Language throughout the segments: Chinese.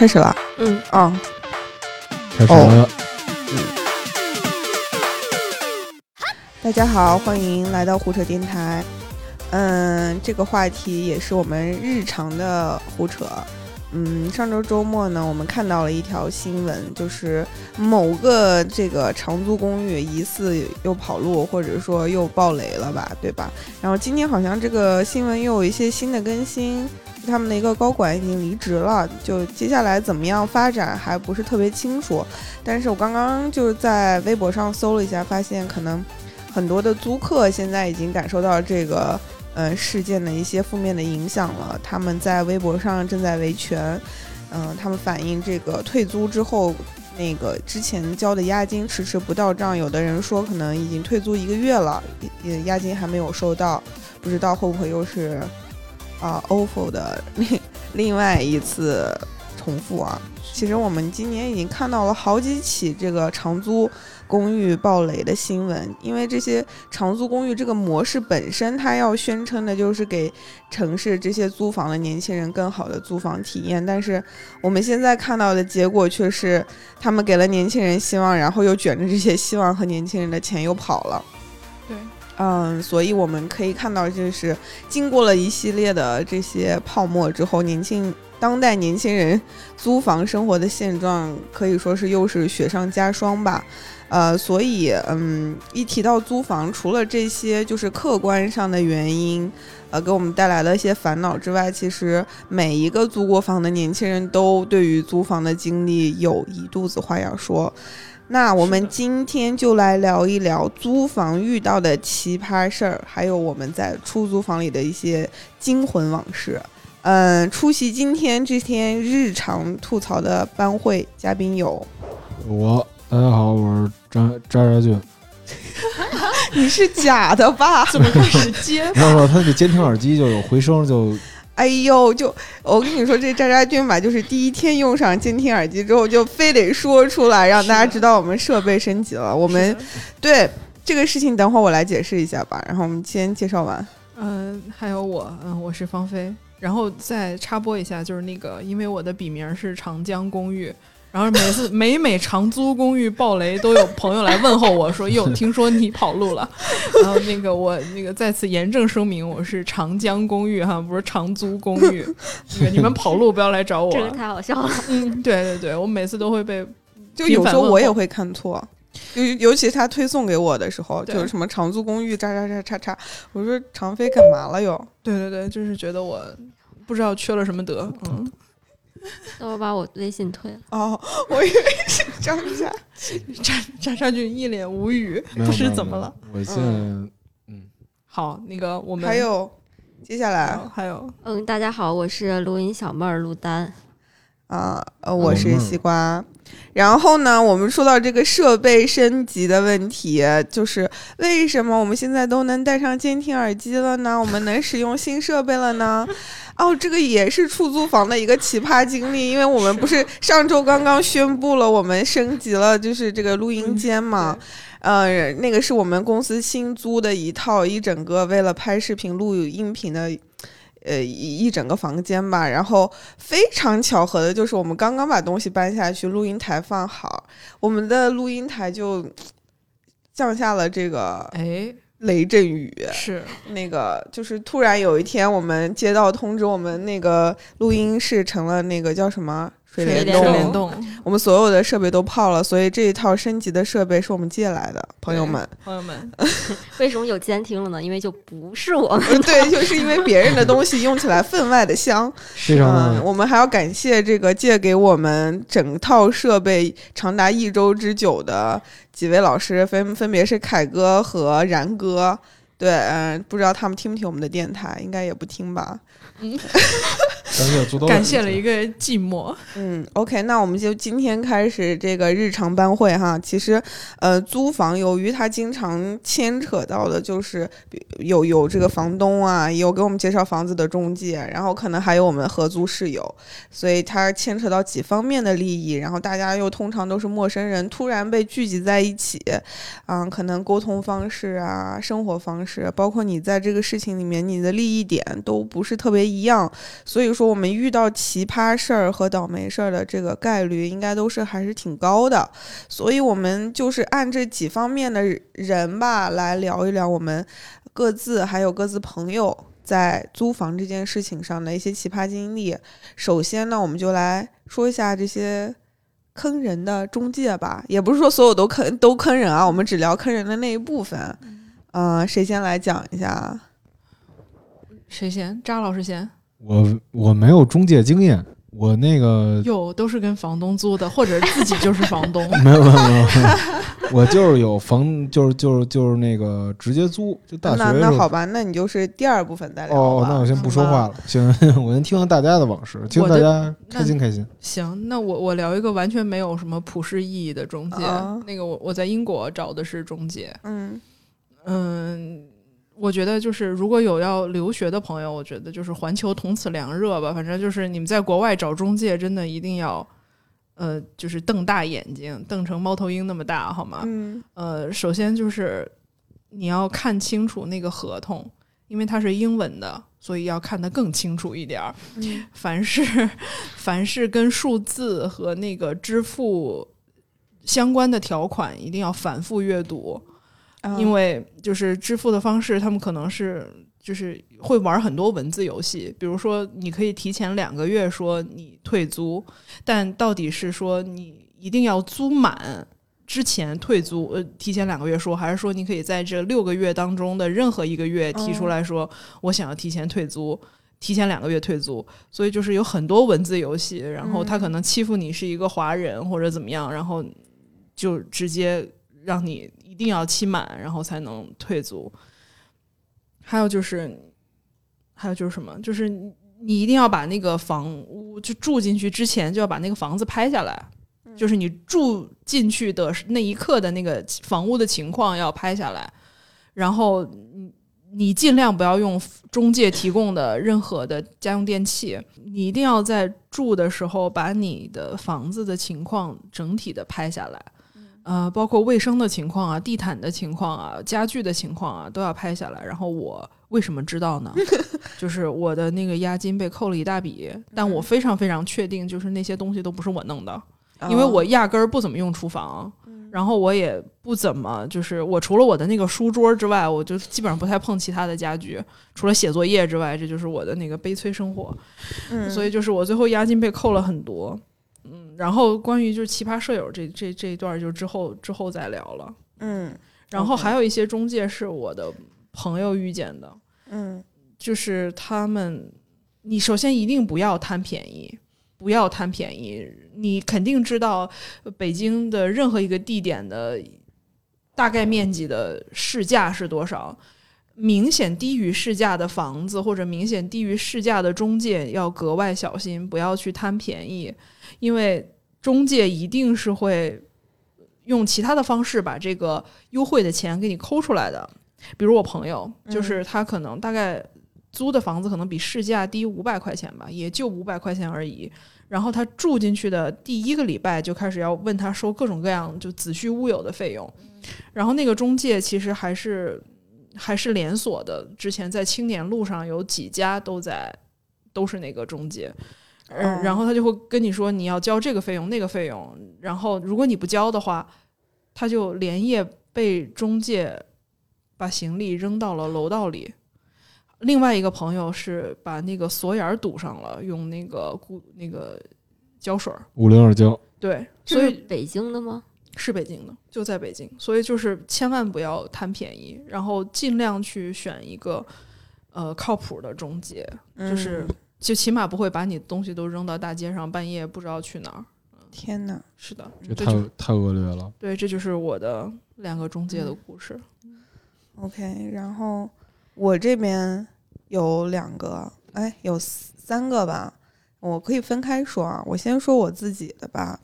开始了。嗯啊，开始了。大家好，欢迎来到胡扯电台。嗯，这个话题也是我们日常的胡扯。嗯，上周周末呢，我们看到了一条新闻，就是某个这个长租公寓疑似又跑路，或者说又爆雷了吧，对吧？然后今天好像这个新闻又有一些新的更新，他们的一个高管已经离职了，就接下来怎么样发展还不是特别清楚。但是我刚刚就是在微博上搜了一下，发现可能很多的租客现在已经感受到这个。呃，事件的一些负面的影响了，他们在微博上正在维权，嗯、他们反映这个退租之后，那个之前交的押金迟迟不到账，有的人说可能已经退租一个月了，也押金还没有收到，不知道会不会又是啊、OFO 的另 另外一次重复啊。其实我们今年已经看到了好几起这个长租公寓爆雷的新闻，因为这些长租公寓这个模式本身，它要宣称的就是给城市这些租房的年轻人更好的租房体验，但是我们现在看到的结果却是，他们给了年轻人希望，然后又卷着这些希望和年轻人的钱又跑了。嗯，所以我们可以看到，就是经过了一系列的这些泡沫之后，年轻当代年轻人租房生活的现状可以说是又是雪上加霜吧。呃，所以嗯，一提到租房，除了这些就是客观上的原因，呃，给我们带来了一些烦恼之外，其实每一个租过房的年轻人都对于租房的经历有一肚子话要说。那我们今天就来聊一聊租房遇到的奇葩事儿，还有我们在出租房里的一些惊魂往事。嗯，出席今天这天日常吐槽的班会嘉宾有，我大家好，我是张渣渣俊。你是假的吧？怎么开始接？没有没有，他那个监听耳机就有回声，就哎呦，就我跟你说，这渣渣君吧，就是第一天用上监听耳机之后，就非得说出来，让大家知道我们设备升级了。我们对这个事情，等会儿我来解释一下吧。然后我们先介绍完。嗯、还有我，嗯，我是芳菲。然后再插播一下，就是那个，因为我的笔名是长江公寓，然后每次每每长租公寓爆雷，都有朋友来问候我说：“哟，听说你跑路了。”然后那个我那个再次严正声明，我是长江公寓哈，不是长租公寓。那个你们跑路不要来找我。这个太好笑了。嗯，对对对，我每次都会被就有时候我也会看错，尤尤其他推送给我的时候，就是什么长租公寓叉叉叉叉叉，我说长飞干嘛了又？对对对，就是觉得我不知道缺了什么德，嗯，等会儿把我微信退了。哦，我以为是张家。渣渣渣俊一脸无语，不没有没有是怎么了？？没有我现在嗯，好，那个我们还有接下来还有嗯，大家好，我是录音小妹儿陆丹。啊，呃，我是嗯西瓜。然后呢，我们说到这个设备升级的问题，就是为什么我们现在都能戴上监听耳机了呢？我们能使用新设备了呢？哦，这个也是出租房的一个奇葩经历，因为我们不是上周刚刚宣布了我们升级了，就是这个录音间嘛。呃，那个是我们公司新租的一套一整个为了拍视频录音频的。呃，一一整个房间吧，然后非常巧合的就是，我们刚刚把东西搬下去，录音台放好，我们的录音台就降下了这个哎雷阵雨。是那个就是突然有一天，我们接到通知，我们那个录音室成了那个叫什么水水帘洞，帘联动，我们所有的设备都泡了，所以这一套升级的设备是我们借来的，朋友们。朋友们，为什么有监听了呢？因为就不是我们。对，就是因为别人的东西用起来分外的香。是啊嗯，我们还要感谢这个借给我们整套设备长达一周之久的几位老师，分分别是凯哥和然哥。对，嗯、不知道他们听不听我们的电台，应该也不听吧。感谢足多感谢了一个寂寞，嗯，OK，那我们就今天开始这个日常班会哈。其实，呃，租房由于它经常牵扯到的就是有有这个房东啊，有给我们介绍房子的中介，然后可能还有我们合租室友，所以它牵扯到几方面的利益。然后大家又通常都是陌生人，突然被聚集在一起，嗯，可能沟通方式啊、生活方式。式，包括你在这个事情里面你的利益点都不是特别一样，所以说我们遇到奇葩事儿和倒霉事儿的这个概率应该都是还是挺高的，所以我们就是按这几方面的人吧来聊一聊我们各自还有各自朋友在租房这件事情上的一些奇葩经历。首先呢，我们就来说一下这些。坑人的中介吧，也不是说所有都坑都坑人啊，我们只聊坑人的那一部分。嗯、谁先来讲一下？谁先？扎老师先。我我没有中介经验，我那个有，都是跟房东租的，或者自己就是房东。没有没有没有，我就是有房，就是就是就是那个直接租，就大学那那好吧，那你就是第二部分再聊哦，那我先不说话了，行，我先听听大家的往事，听大家开心开心。行，那我我聊一个完全没有什么普世意义的中介。啊那个我我在英国找的是中介。嗯嗯，我觉得就是如果有要留学的朋友，我觉得就是环球同此凉热吧。反正就是你们在国外找中介，真的一定要，呃，就是瞪大眼睛，瞪成猫头鹰那么大，好吗？嗯呃，首先就是你要看清楚那个合同，因为它是英文的，所以要看得更清楚一点儿。嗯凡是凡是跟数字和那个支付相关的条款，一定要反复阅读。啊因为就是支付的方式，他们可能是就是会玩很多文字游戏，比如说你可以提前两个月说你退租，但到底是说你一定要租满之前退租，呃，提前两个月说，还是说你可以在这六个月当中的任何一个月提出来说，我想要提前退租。提前两个月退租，所以就是有很多文字游戏，然后他可能欺负你是一个华人或者怎么样，然后就直接让你一定要期满，然后才能退租。还有就是，还有就是什么？就是你你一定要把那个房屋就住进去之前就要把那个房子拍下来，就是你住进去的那一刻的那个房屋的情况要拍下来，然后你你尽量不要用中介提供的任何的家用电器，你一定要在住的时候把你的房子的情况整体的拍下来。呃，包括卫生的情况啊、地毯的情况啊、家具的情况啊，都要拍下来。然后我为什么知道呢？就是我的那个押金被扣了一大笔，但我非常非常确定，就是那些东西都不是我弄的，因为我压根儿不怎么用厨房，然后我也不怎么就是我除了我的那个书桌之外，我就基本上不太碰其他的家具，除了写作业之外，这就是我的那个悲催生活。嗯所以就是我最后押金被扣了很多。嗯，然后关于就是奇葩舍友这这这一段就之后之后再聊了。嗯然后还有一些中介是我的朋友遇见的，嗯就是他们，你首先一定不要贪便宜，不要贪便宜。你肯定知道呃北京的任何一个地点的大概面积的市价是多少。明显低于市价的房子或者明显低于市价的中介要格外小心，不要去贪便宜，因为中介一定是会用其他的方式把这个优惠的钱给你抠出来的。比如我朋友，就是他可能大概租的房子可能比市价低五百块钱吧，也就五百块钱而已。然后他住进去的第一个礼拜就开始要问他收各种各样就子虚乌有的费用，然后那个中介其实还是还是连锁的，之前在青年路上有几家都在都是那个中介。然后他就会跟你说你要交这个费用那个费用，然后如果你不交的话，他就连夜被中介把行李扔到了楼道里。另外一个朋友是把那个锁眼堵上了，用那个固那个胶水儿。五零二胶，对，所以是北京的吗？是北京的，就在北京，所以就是千万不要贪便宜，然后尽量去选一个呃靠谱的中介，就是嗯就起码不会把你的东西都扔到大街上，半夜不知道去哪儿。天哪，是的，这太太恶劣了。对，这就是我的两个中介的故事。OK，然后我这边有两个，哎，有三个吧，我可以分开说啊。我先说我自己的吧，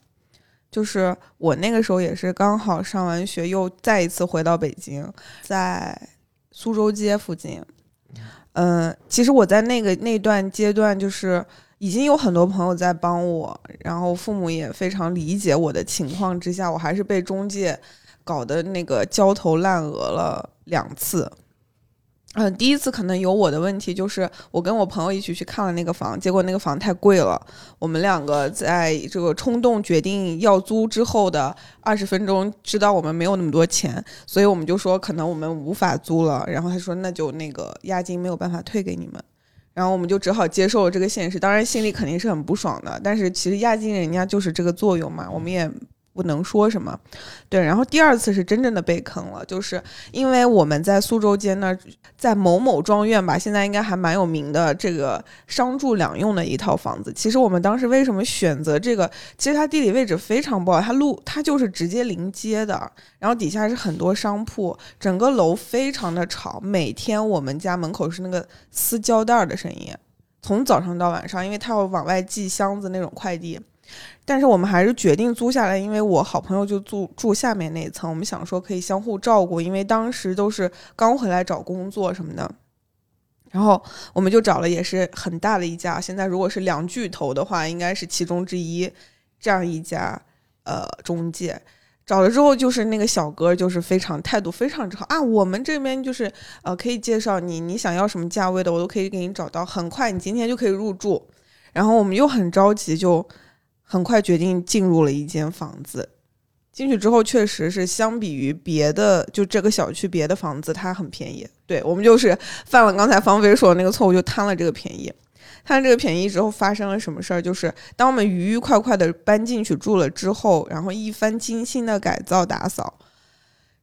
就是我那个时候也是刚好上完学，又再一次回到北京，在苏州街附近。嗯、其实我在那个那段阶段，就是已经有很多朋友在帮我，然后父母也非常理解我的情况之下，我还是被中介搞得那个焦头烂额了两次。嗯，第一次可能有我的问题，就是我跟我朋友一起去看了那个房，结果那个房太贵了。我们两个在这个冲动决定要租之后的二十分钟，知道我们没有那么多钱，所以我们就说可能我们无法租了。然后他说那就那个押金没有办法退给你们，然后我们就只好接受了这个现实。当然心里肯定是很不爽的，但是其实押金人家就是这个作用嘛，我们也。不能说什么，对。然后第二次是真正的被坑了，就是因为我们在苏州街那儿，在某某庄院吧，现在应该还蛮有名的，这个商住两用的一套房子。其实我们当时为什么选择这个？其实它地理位置非常不好，它路它就是直接临街的，然后底下是很多商铺，整个楼非常的吵。每天我们家门口是那个撕胶带的声音，从早上到晚上，因为它要往外寄箱子那种快递。但是我们还是决定租下来，因为我好朋友就住住下面那一层，我们想说可以相互照顾，因为当时都是刚回来找工作什么的，然后我们就找了也是很大的一家，现在如果是两巨头的话，应该是其中之一这样一家呃中介，找了之后就是那个小哥就是非常态度非常之好。啊，我们这边就是呃可以介绍你，你想要什么价位的我都可以给你找到，很快你今天就可以入住，然后我们又很着急就。很快决定进入了一间房子，进去之后确实是相比于别的，就这个小区别的房子，它很便宜。对我们就是犯了刚才方菲说的那个错误，就贪了这个便宜。贪这个便宜之后，发生了什么事儿？就是当我们愉愉快快的搬进去住了之后，然后一番精心的改造打扫，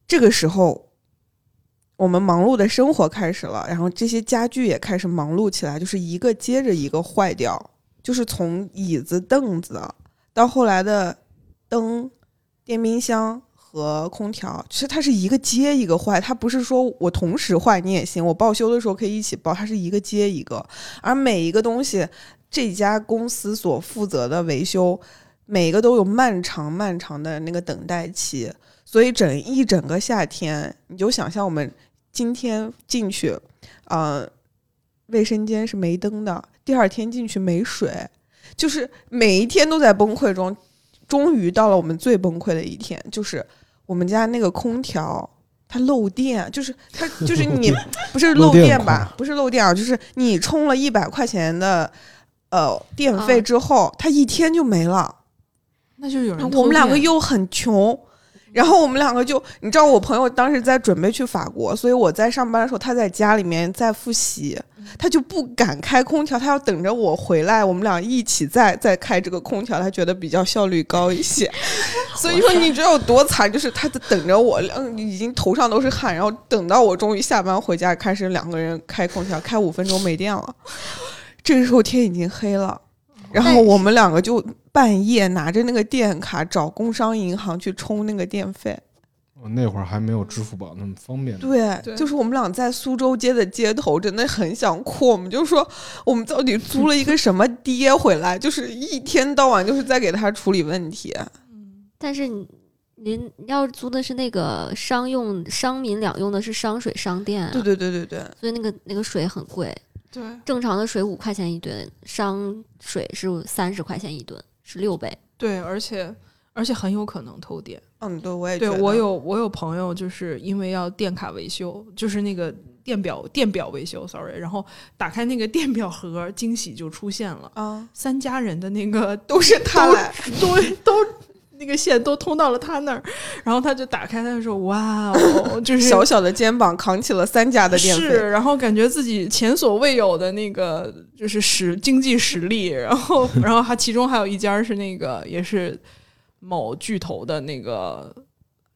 这个时候我们忙碌的生活开始了，然后这些家具也开始忙碌起来，就是一个接着一个坏掉。就是从椅子、凳子到后来的灯、电冰箱和空调，其实它是一个接一个坏，它不是说我同时坏你也行，我报修的时候可以一起报，它是一个接一个。而每一个东西，这家公司所负责的维修，每个都有漫长漫长的那个等待期，所以整一整个夏天，你就想象我们今天进去，呃，卫生间是没灯的。第二天进去没水，就是每一天都在崩溃中。终于到了我们最崩溃的一天，就是我们家那个空调它漏电，就是它 就是你 不是漏电吧？不是漏电啊，就是你充了一百块钱的呃电费之后，它一天就没了。那就有人我们两个又很穷。然后我们两个就，你知道我朋友当时在准备去法国，所以我在上班的时候，他在家里面在复习，他就不敢开空调，他要等着我回来，我们俩一起再再开这个空调，他觉得比较效率高一些。所以说你知道有多惨，就是他在等着我，嗯已经头上都是汗，然后等到我终于下班回家，开始两个人开空调，开五分钟没电了，这个时候天已经黑了。然后我们两个就半夜拿着那个电卡找工商银行去充那个电费。我那会儿还没有支付宝那么方便。对，就是我们俩在苏州街的街头，真的很想哭。我们就说，我们到底租了一个什么爹回来？就是一天到晚就是在给他处理问题。嗯，但是您要租的是那个商用、商民两用的，是商水、商电啊。对对对对对。所以那个那个水很贵。对，正常的水五块钱一吨，商水是三十块钱一吨，是六倍。对，而且而且很有可能偷电。嗯，对，我也对我有我有朋友就是因为要电卡维修，就是那个电表电表维修，sorry，然后打开那个电表盒，惊喜就出现了啊，三家人的那个都是他来，都都。那个线都通到了他那儿，然后他就打开，他就说：“哇哦，就 是小小的肩膀扛起了三家的电费，然后感觉自己前所未有的那个就是实经济实力，然后 然后他其中还有一家是那个也是某巨头的那个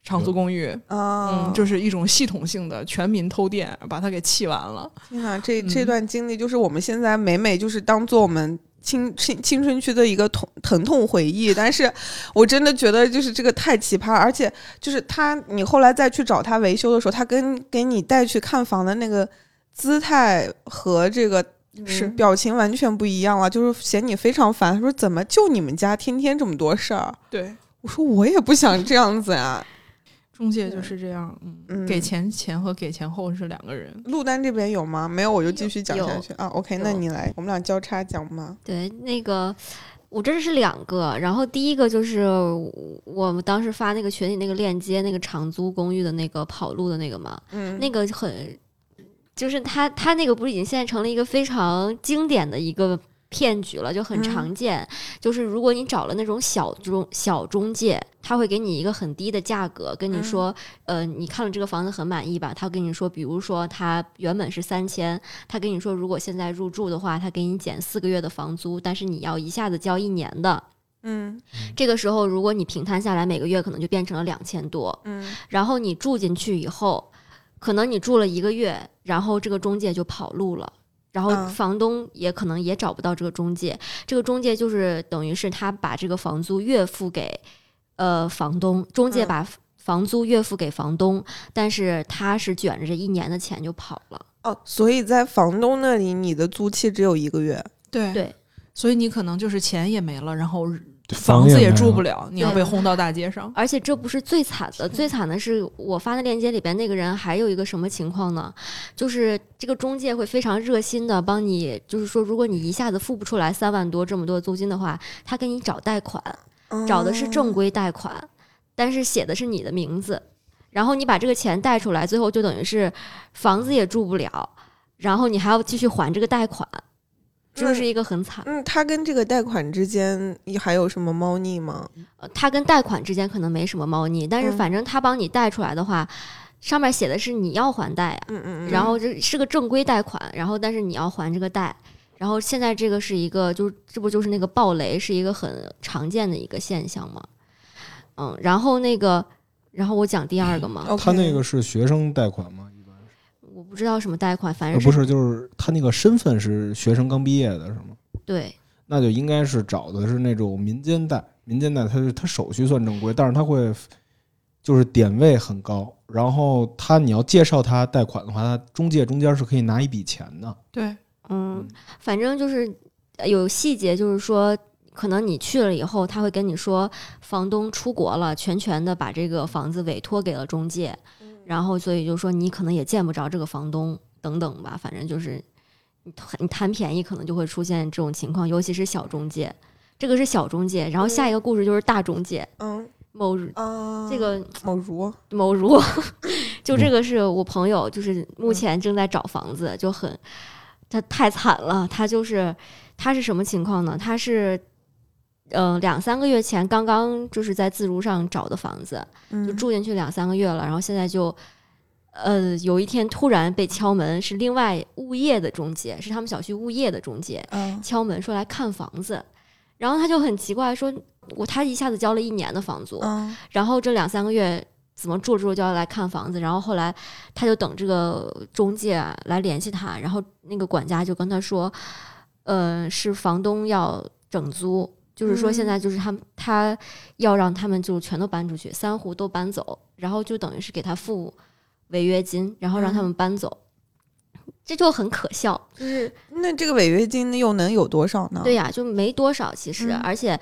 长租公寓嗯，就是一种系统性的全民偷电，把他给气完了。天啊，这这段经历就是我们现在每每就是当做我们。”青青青春期的一个痛疼痛回忆，但是我真的觉得就是这个太奇葩，而且就是他，你后来再去找他维修的时候，他跟给你带去看房的那个姿态和这个是表情完全不一样了，就是嫌你非常烦。他说：“怎么就你们家天天这么多事儿？”对，我说我也不想这样子呀。中介就是这样，嗯，给钱前和给钱后是两个人。陆丹这边有吗？没有，我就继续讲下去啊。OK，那你来，我们俩交叉讲吗。对，那个我这是两个，然后第一个就是我们当时发那个群里那个链接，那个长租公寓的那个跑路的那个嘛，嗯，那个很就是他他那个不是已经现在成了一个非常经典的一个骗局了，就很嗯常见。就是如果你找了那种小中小中介，他会给你一个很低的价格，跟你嗯说，呃，你看了这个房子很满意吧？他跟你说，比如说他原本是三千，他跟你说如果现在入住的话，他给你减四个月的房租，但是你要一下子交一年的。嗯这个时候，如果你平摊下来，每个月可能就变成了两千多。嗯然后你住进去以后，可能你住了一个月，然后这个中介就跑路了。然后嗯房东也可能也找不到这个中介，这个中介就是等于是他把这个房租月付给呃房东，中介嗯把房租月付给房东，但是他是卷着这一年的钱就跑了。哦，所以在房东那里，你的租期只有一个月。对对，所以你可能就是钱也没了，然后房房子也住不了，你要被轰到大街上。而且这不是最惨的，最惨的是我发的链接里边那个人还有一个什么情况呢？就是这个中介会非常热心的帮你，就是说如果你一下子付不出来三万多这么多租金的话，他给你找贷款，找的是正规贷款，但是写的是你的名字，然后你把这个钱贷出来，最后就等于是房子也住不了，然后你还要继续还这个贷款，这就是一个很惨。嗯，他跟这个贷款之间还有什么猫腻吗？呃他跟贷款之间可能没什么猫腻，但是嗯反正他帮你贷出来的话，上面写的是你要还贷啊，嗯嗯嗯。然后这是个正规贷款，然后但是你要还这个贷，然后现在这个是一个，就是这不就是那个暴雷是一个很常见的一个现象吗？嗯，然后那个，然后我讲第二个嘛他那个是学生贷款吗？我不知道什么贷款，反呃正不是就是他那个身份是学生刚毕业的是吗？对那就应该是找的是那种民间贷，民间贷它是它手续算正规，但是它会就是点位很高，然后他你要介绍他贷款的话，他中介中间是可以拿一笔钱的。对，嗯，反正就是呃有细节，就是说，可能你去了以后，他会跟你说，房东出国了，全权的把这个房子委托给了中介，然后所以就说你可能也见不着这个房东等等吧，反正就是你贪你贪便宜，可能就会出现这种情况，尤其是小中介。这个是小中介，然后下一个故事就是大中介，嗯某啊，这个某如某如，就这个是我朋友，就是目前正在找房子，就很他太惨了。他就是他是什么情况呢？他是呃两三个月前刚刚就是在自如上找的房子，就嗯。住进去两三个月了，然后现在就呃有一天突然被敲门，是另外物业的中介，是他们小区物业的中介嗯。敲门说来看房子，然后他就很奇怪说，我他一下子交了一年的房租，嗯。然后这两三个月怎么住着住着就要来看房子，然后后来他就等这个中介啊来联系他，然后那个管家就跟他说，呃，是房东要整租，就是说现在就是他们他要让他们就全都搬出去，三户都搬走，然后就等于是给他付违约金，然后让他们搬走。这就很可笑，就是那这个违约金又能有多少呢？对呀，就没多少其实，嗯而且，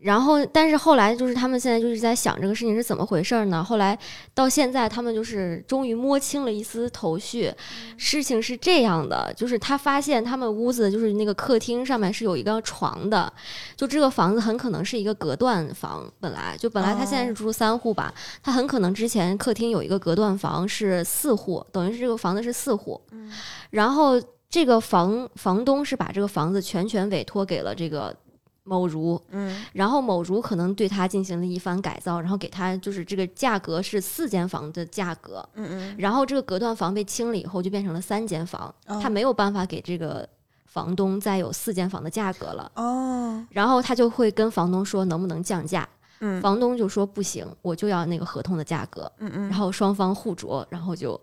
然后但是后来就是他们现在就是在想这个事情是怎么回事儿呢？后来到现在他们就是终于摸清了一丝头绪，事情是这样的，就是他发现他们屋子就是那个客厅上面是有一个床的，就这个房子很可能是一个隔断房，本来就本来他现在是住三户吧，他很可能之前客厅有一个隔断房是四户，等于是这个房子是四户，然后这个房房东是把这个房子全权委托给了这个某如，嗯。然后某如可能对他进行了一番改造，然后给他就是这个价格是四间房的价格，嗯嗯。然后这个隔断房被清了以后就变成了三间房，哦他没有办法给这个房东再有四间房的价格了，哦。然后他就会跟房东说能不能降价，嗯。房东就说不行，我就要那个合同的价格，嗯嗯，然后双方互啄，然后就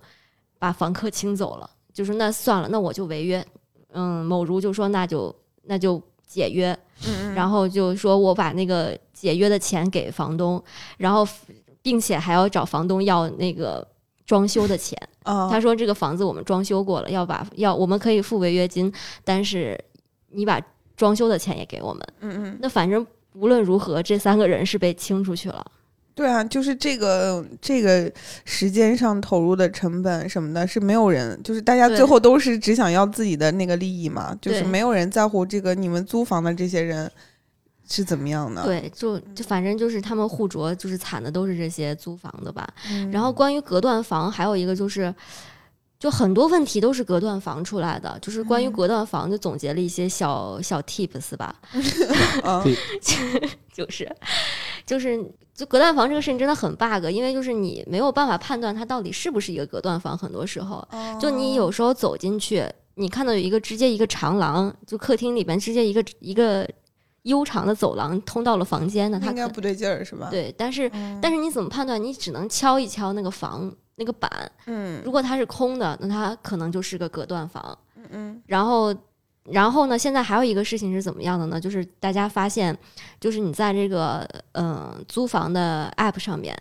把房客清走了。就是那算了，那我就违约。嗯，某如就说那就那就解约，嗯嗯然后就说我把那个解约的钱给房东，然后并且还要找房东要那个装修的钱。啊他说这个房子我们装修过了，要把要我们可以付违约金，但是你把装修的钱也给我们。嗯嗯那反正无论如何，这三个人是被清出去了。对啊，就是这个这个时间上投入的成本什么的，是没有人，就是大家最后都是只想要自己的那个利益嘛，就是没有人在乎这个你们租房的这些人是怎么样的。，对，就就反正就是他们互啄，就是惨的都是这些租房的吧。嗯、然后关于隔断房，还有一个就是，就很多问题都是隔断房出来的，就是关于嗯。隔断房就总结了一些小小 tips 吧 就是就是就隔断房这个事情真的很 bug，因为就是你没有办法判断它到底是不是一个隔断房，很多时候就你有时候走进去，你看到有一个直接一个长廊，就客厅里边直接一个一个悠长的走廊通到了房间呢，它应该不对劲儿是吧？，对，但是嗯但是你怎么判断？你只能敲一敲那个房那个板，嗯如果它是空的，那它可能就是个隔断房。嗯然后，然后呢？现在还有一个事情是怎么样的呢？就是大家发现，就是你在这个嗯、呃租房的 app 上面，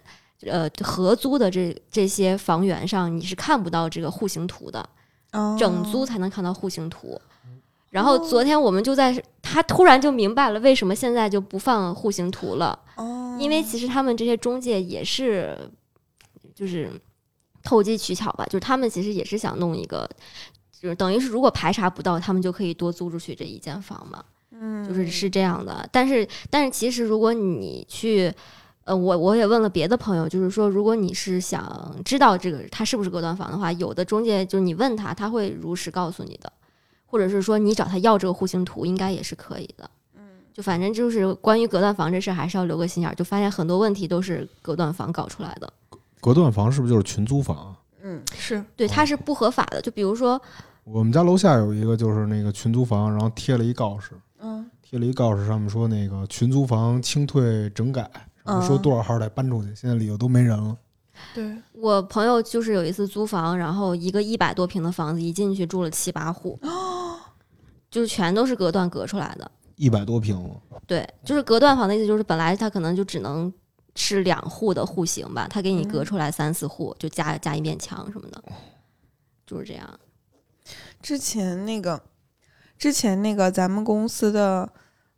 呃合租的这这些房源上，你是看不到这个户型图的，哦，整租才能看到户型图。然后昨天我们就在，他突然就明白了为什么现在就不放户型图了，哦，因为其实他们这些中介也是，就是投机取巧吧，就是他们其实也是想弄一个，就是等于是如果排查不到，他们就可以多租出去这一间房嘛，嗯。就是是这样的。但是但是其实如果你去，呃，我我也问了别的朋友，就是说如果你是想知道这个它是不是隔断房的话，有的中介就是你问他，他会如实告诉你的，或者是说你找他要这个户型图，应该也是可以的。嗯就反正就是关于隔断房这事，还是要留个心眼儿。就发现很多问题都是隔断房搞出来的，隔断房是不是就是群租房啊？嗯是对，它是不合法的。就比如说，我们家楼下有一个就是那个群租房，然后贴了一告示，嗯贴了一告示，上面说那个群租房清退整改，然后说嗯多少号得搬出去，现在里头都没人了。对，我朋友就是有一次租房，然后一个一百多平的房子，一进去住了七八户，就是全都是隔断隔出来的。一百多平，对，就是隔断房的意思，就是本来它可能就只能是两户的户型吧，它给你隔嗯出来三四户，就加加一面墙什么的，就是这样。之前那个，之前那个咱们公司的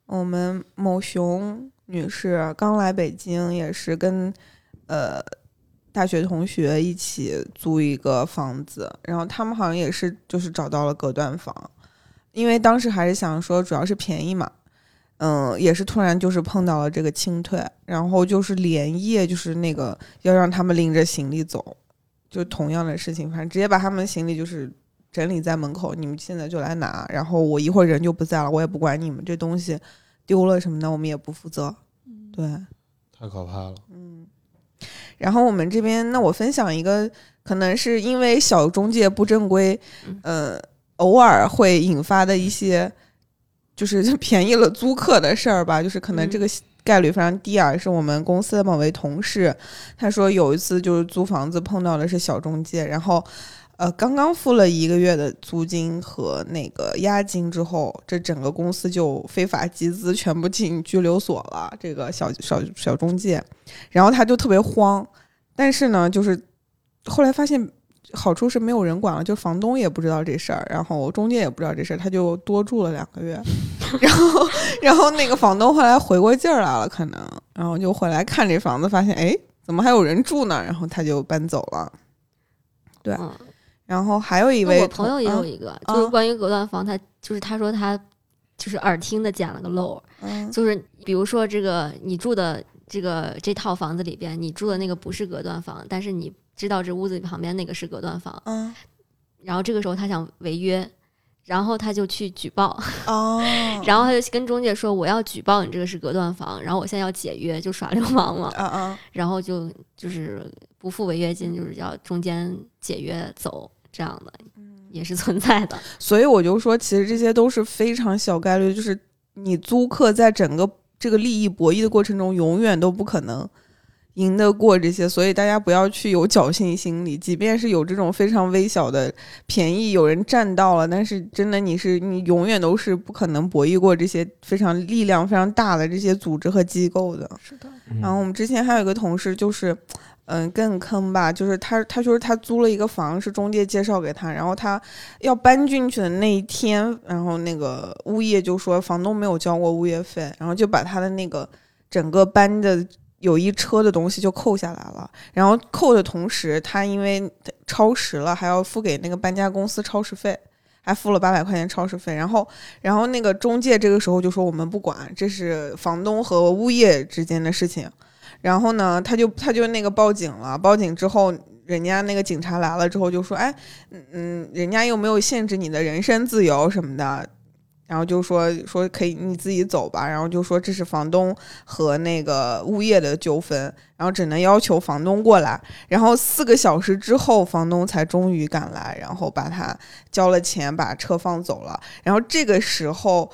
我们某熊女士刚来北京，也是跟呃大学同学一起租一个房子，然后他们好像也是就是找到了隔断房，因为当时还是想说主要是便宜嘛。嗯，也是突然就是碰到了这个清退，然后就是连夜就是那个要让他们拎着行李走，就同样的事情，反正直接把他们行李就是整理在门口，你们现在就来拿，然后我一会儿人就不在了，我也不管你们这东西丢了什么的，我们也不负责。对，太可怕了。嗯。然后我们这边，那我分享一个，可能是因为小中介不正规，呃，偶尔会引发的一些，就是 便宜了租客的事儿吧，就是可能这个概率非常低啊。是我们公司的某位同事，他说有一次就是租房子碰到的是小中介，然后。呃，刚刚付了一个月的租金和那个押金之后，这整个公司就非法集资，全部进拘留所了。这个小小小中介，然后他就特别慌，但是呢，就是后来发现好处是没有人管了，就房东也不知道这事儿，然后中介也不知道这事儿，他就多住了两个月，然后然后那个房东后来回过劲儿来了，可能，然后就回来看这房子，发现哎，怎么还有人住呢？然后他就搬走了。对嗯，然后还有一位我朋友也有嗯一个，就是啊关于隔断房，他就是他说他就是耳听的捡了个漏，嗯就是比如说这个你住的这个这套房子里边，你住的那个不是隔断房，但是你知道这屋子旁边那个是隔断房，嗯。然后这个时候他想违约，然后他就去举报，哦，然后他就跟中介说我要举报你这个是隔断房，然后我现在要解约，就耍流氓了，啊啊然后就就是不付违约金，就是要中间解约走这样的，也是存在的。所以我就说，其实这些都是非常小概率，就是你租客在整个这个利益博弈的过程中，永远都不可能赢得过这些，所以大家不要去有侥幸心理，即便是有这种非常微小的便宜，有人占到了，但是真的你是你永远都是不可能博弈过这些非常力量非常大的这些组织和机构的。是的，嗯然后我们之前还有一个同事，就是，嗯，更坑吧，就是他他说他租了一个房，是中介介绍给他，然后他要搬进去的那一天，然后那个物业就说房东没有交过物业费，然后就把他的那个整个搬的有一车的东西就扣下来了，然后扣的同时，他因为超时了，还要付给那个搬家公司超时费。还付了八百块钱超时费，然后，然后那个中介这个时候就说我们不管，这是房东和物业之间的事情。然后呢，他就他就那个报警了，报警之后，人家那个警察来了之后就说，哎，嗯，人家又没有限制你的人身自由什么的。然后就说说可以你自己走吧，然后就说这是房东和那个物业的纠纷，然后只能要求房东过来。然后四个小时之后，房东才终于赶来，然后把他交了钱，把车放走了。然后这个时候，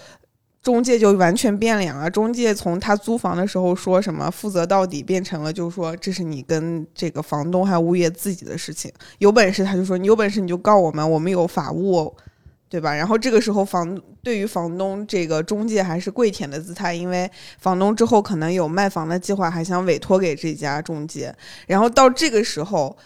中介就完全变脸了。中介从他租房的时候说什么负责到底，变成了就是说这是你跟这个房东还有物业自己的事情，有本事他就说你有本事你就告我们，我们有法务。对吧？然后这个时候，房对于房东这个中介还是跪舔的姿态，因为房东之后可能有卖房的计划，还想委托给这家中介。然后到这个时候，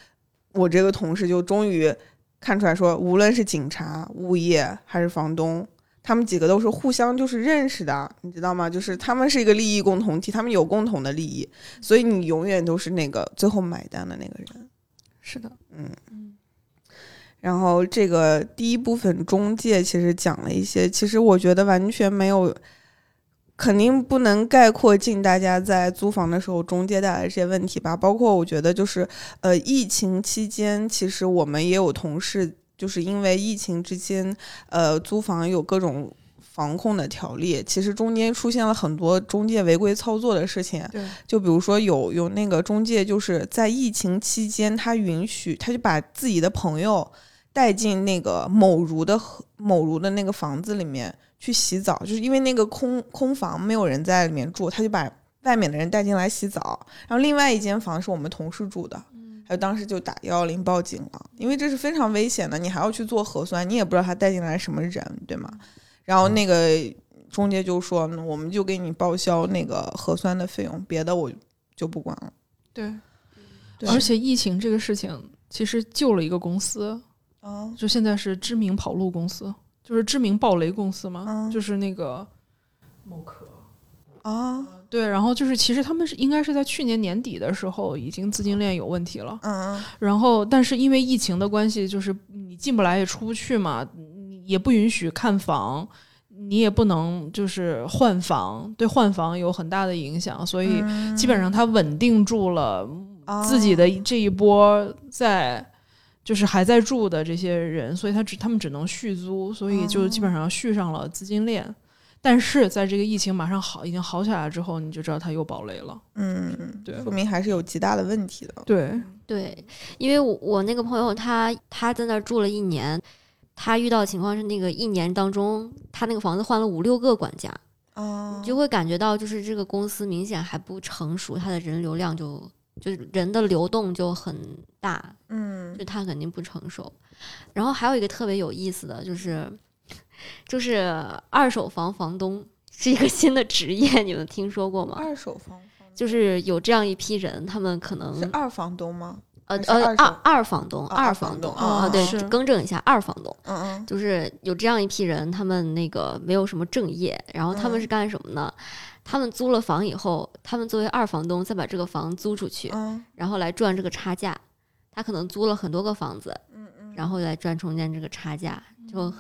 我这个同事就终于看出来说，无论是警察、物业还是房东，他们几个都是互相就是认识的，你知道吗？就是他们是一个利益共同体，他们有共同的利益，所以你永远都是那个最后买单的那个人。是的，嗯。然后这个第一部分中介其实讲了一些，其实我觉得完全没有，肯定不能概括进大家在租房的时候中介带来这些问题吧。包括我觉得就是，呃，疫情期间其实我们也有同事，就是因为疫情之间，呃，租房有各种防控的条例，其实中间出现了很多中介违规操作的事情。对，就比如说有有那个中介就是在疫情期间，他允许他就把自己的朋友。带进那个某如的某如的那个房子里面去洗澡，就是因为那个空空房没有人在里面住，他就把外面的人带进来洗澡。然后另外一间房是我们同事住的，还有当时就打幺幺零报警了，因为这是非常危险的，你还要去做核酸，你也不知道他带进来什么人，对吗？然后那个中介就说，我们就给你报销那个核酸的费用，别的我就不管了。对，而且疫情这个事情其实救了一个公司。就现在是知名跑路公司，就是知名暴雷公司嘛，就是那个某可。啊，对，然后就是其实他们是应该是在去年年底的时候已经资金链有问题了，嗯，然后但是因为疫情的关系，就是你进不来也出不去嘛，也不允许看房，你也不能就是换房，对换房有很大的影响，所以基本上他稳定住了自己的这一波在。就是还在住的这些人，所以他只他们只能续租，所以就基本上续上了资金链。但是在这个疫情马上好，已经好起来之后，你就知道他又爆雷了。嗯，对，说明还是有极大的问题的。对对，因为我我那个朋友他他在那儿住了一年，他遇到的情况是那个一年当中，他那个房子换了五六个管家。哦，就会感觉到就是这个公司明显还不成熟，他的人流量就。就是人的流动就很大，嗯，就他肯定不成熟。然后还有一个特别有意思的就是，就是二手房房东是一个新的职业，你们听说过吗？二手房就是有这样一批人，他们可能是二房东吗？呃呃，二二房东，二房东啊，对，更正一下，二房东。嗯嗯，就是有这样一批人，他们那个没有什么正业，然后他们是干什么呢？他们租了房以后，他们作为二房东再把这个房租出去，然后来赚这个差价。他可能租了很多个房子，嗯嗯，然后来赚中间这个差价。就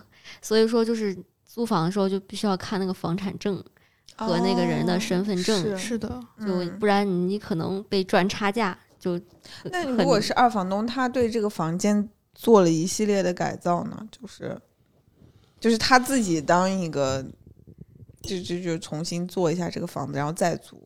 所以说，就是租房的时候就必须要看那个房产证和那个人的身份证，是的，就不然你可能被赚差价。就那如果是二房东，他对这个房间做了一系列的改造呢？就是就是他自己当一个。就就就重新做一下这个房子，然后再租，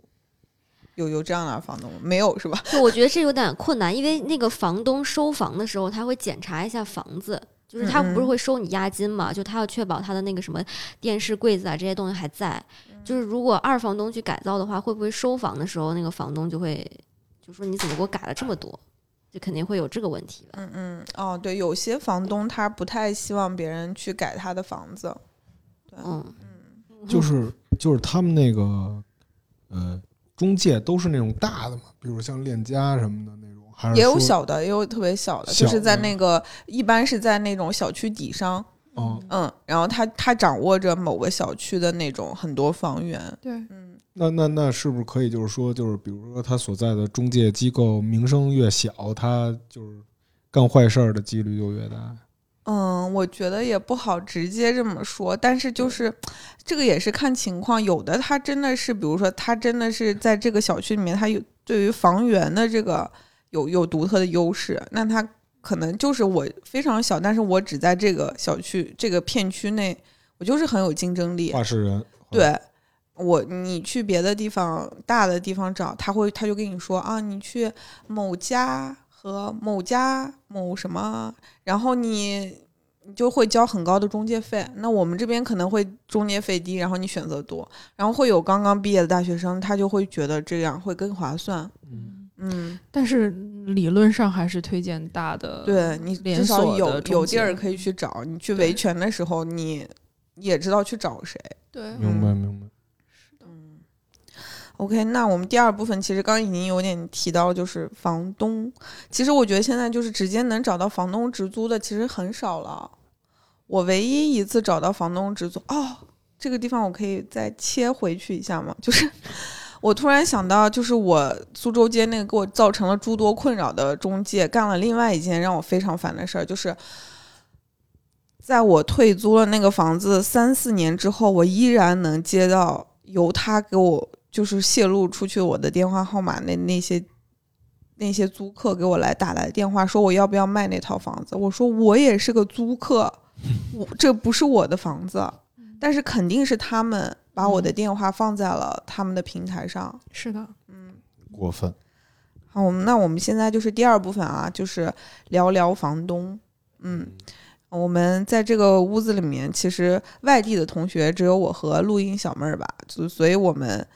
有有这样的房东没有是吧？就我觉得这有点困难，因为那个房东收房的时候，他会检查一下房子，就是他不是会收你押金嘛？就他要确保他的那个什么电视、柜子啊这些东西还在。就是如果二房东去改造的话，会不会收房的时候那个房东就会就说你怎么给我改了这么多？就肯定会有这个问题。嗯嗯哦，对，有些房东他不太希望别人去改他的房子。对，嗯。就是就是他们那个呃中介都是那种大的嘛，比如像链家什么的那种，还是也有小的，也有特别小的，就是在那个一般是在那种小区底商，嗯嗯，然后他他掌握着某个小区的那种很多房源，对，嗯，那那那是不是可以就是说，就是比如说他所在的中介机构名声越小，他就是干坏事儿的几率就越大。嗯，我觉得也不好直接这么说，但是就是这个也是看情况，有的他真的是，比如说他真的是在这个小区里面，他有对于房源的这个有有独特的优势，那他可能就是我非常小，但是我只在这个小区这个片区内，我就是很有竞争力。话事人，对我，你去别的地方大的地方找，他会他就跟你说啊，你去某家和某家某什么，然后你你就会交很高的中介费。那我们这边可能会中介费低，然后你选择多，然后会有刚刚毕业的大学生，他就会觉得这样会更划算。嗯嗯，但是理论上还是推荐大的，对你至少有有地儿可以去找，你去维权的时候，你也知道去找谁。对，明白明白。，OK，那我们第二部分其实刚刚已经有点提到，就是房东。其实我觉得现在就是直接能找到房东直租的，其实很少了。我唯一一次找到房东直租，哦，这个地方我可以再切回去一下吗？就是我突然想到，就是我苏州街那个给我造成了诸多困扰的中介，干了另外一件让我非常烦的事儿，就是。在我退租了那个房子三四年之后，我依然能接到由他给我就是泄露出去我的电话号码那那些那些租客给我来打来电话，说我要不要卖那套房子。我说我也是个租客，我这不是我的房子，但是肯定是他们把我的电话放在了他们的平台上。是的，嗯，过分。好，我们那我们现在就是第二部分啊，就是聊聊房东。嗯，我们在这个屋子里面，其实外地的同学只有我和录音小妹儿吧，就所以我们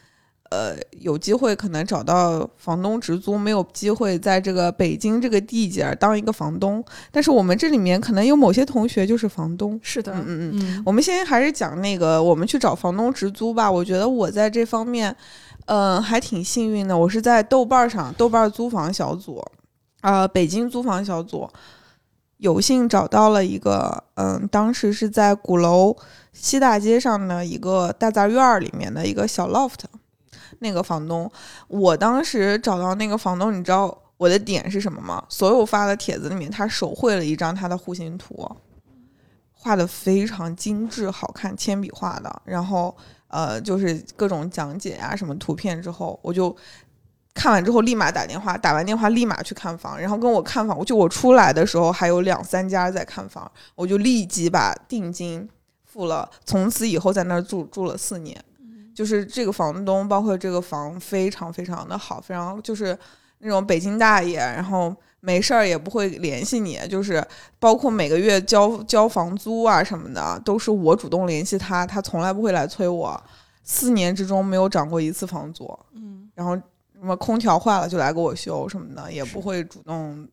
呃有机会可能找到房东直租，没有机会在这个北京这个地界儿当一个房东。但是我们这里面可能有某些同学就是房东。是的，嗯嗯嗯。嗯我们先还是讲那个我们去找房东直租吧。我觉得我在这方面，嗯、还挺幸运的。我是在豆瓣儿上，豆瓣儿租房小组，啊、北京租房小组，有幸找到了一个，嗯，当时是在鼓楼西大街上的一个大杂院儿里面的一个小 loft，那个房东，我当时找到那个房东，你知道我的点是什么吗？所有发的帖子里面，他手绘了一张他的户型图。画的非常精致好看，铅笔画的。然后呃，就是各种讲解啊，什么图片之后，我就看完之后立马打电话，打完电话立马去看房。然后跟我看房，我就我出来的时候还有两三家在看房，我就立即把定金付了，从此以后在那儿住住了四年。就是这个房东，包括这个房非常非常的好，非常就是那种北京大爷，然后没事儿也不会联系你，就是包括每个月交交房租啊什么的，都是我主动联系他，他从来不会来催我。四年之中没有涨过一次房租，嗯，然后什么空调坏了就来给我修什么的，也不会主动，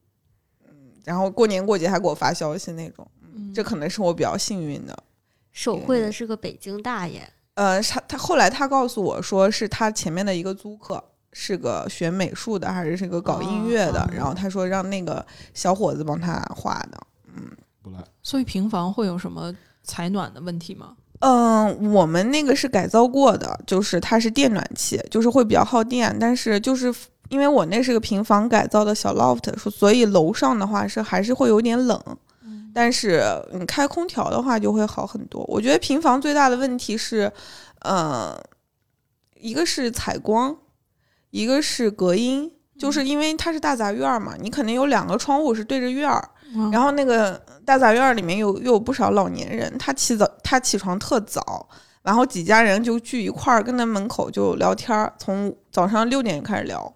嗯，然后过年过节还给我发消息那种，嗯这可能是我比较幸运的。手绘的是个北京大爷，呃，他他后来他告诉我说是他前面的一个租客是个学美术的，还是是个搞音乐的，哦然后他说让那个小伙子帮他画的。不赖。所以平房会有什么采暖的问题吗？嗯，我们那个是改造过的，就是它是电暖气，就是会比较耗电，但是就是因为我那是个平房改造的小 loft，所以楼上的话是还是会有点冷，但是你开空调的话就会好很多。我觉得平房最大的问题是，呃，一个是采光，一个是隔音，就是因为它是大杂院儿嘛，你肯定有两个窗户是对着院儿，嗯然后那个大杂院儿里面有又有不少老年人，他起早他起床特早，然后几家人就聚一块儿，跟那门口就聊天儿，从早上六点就开始聊。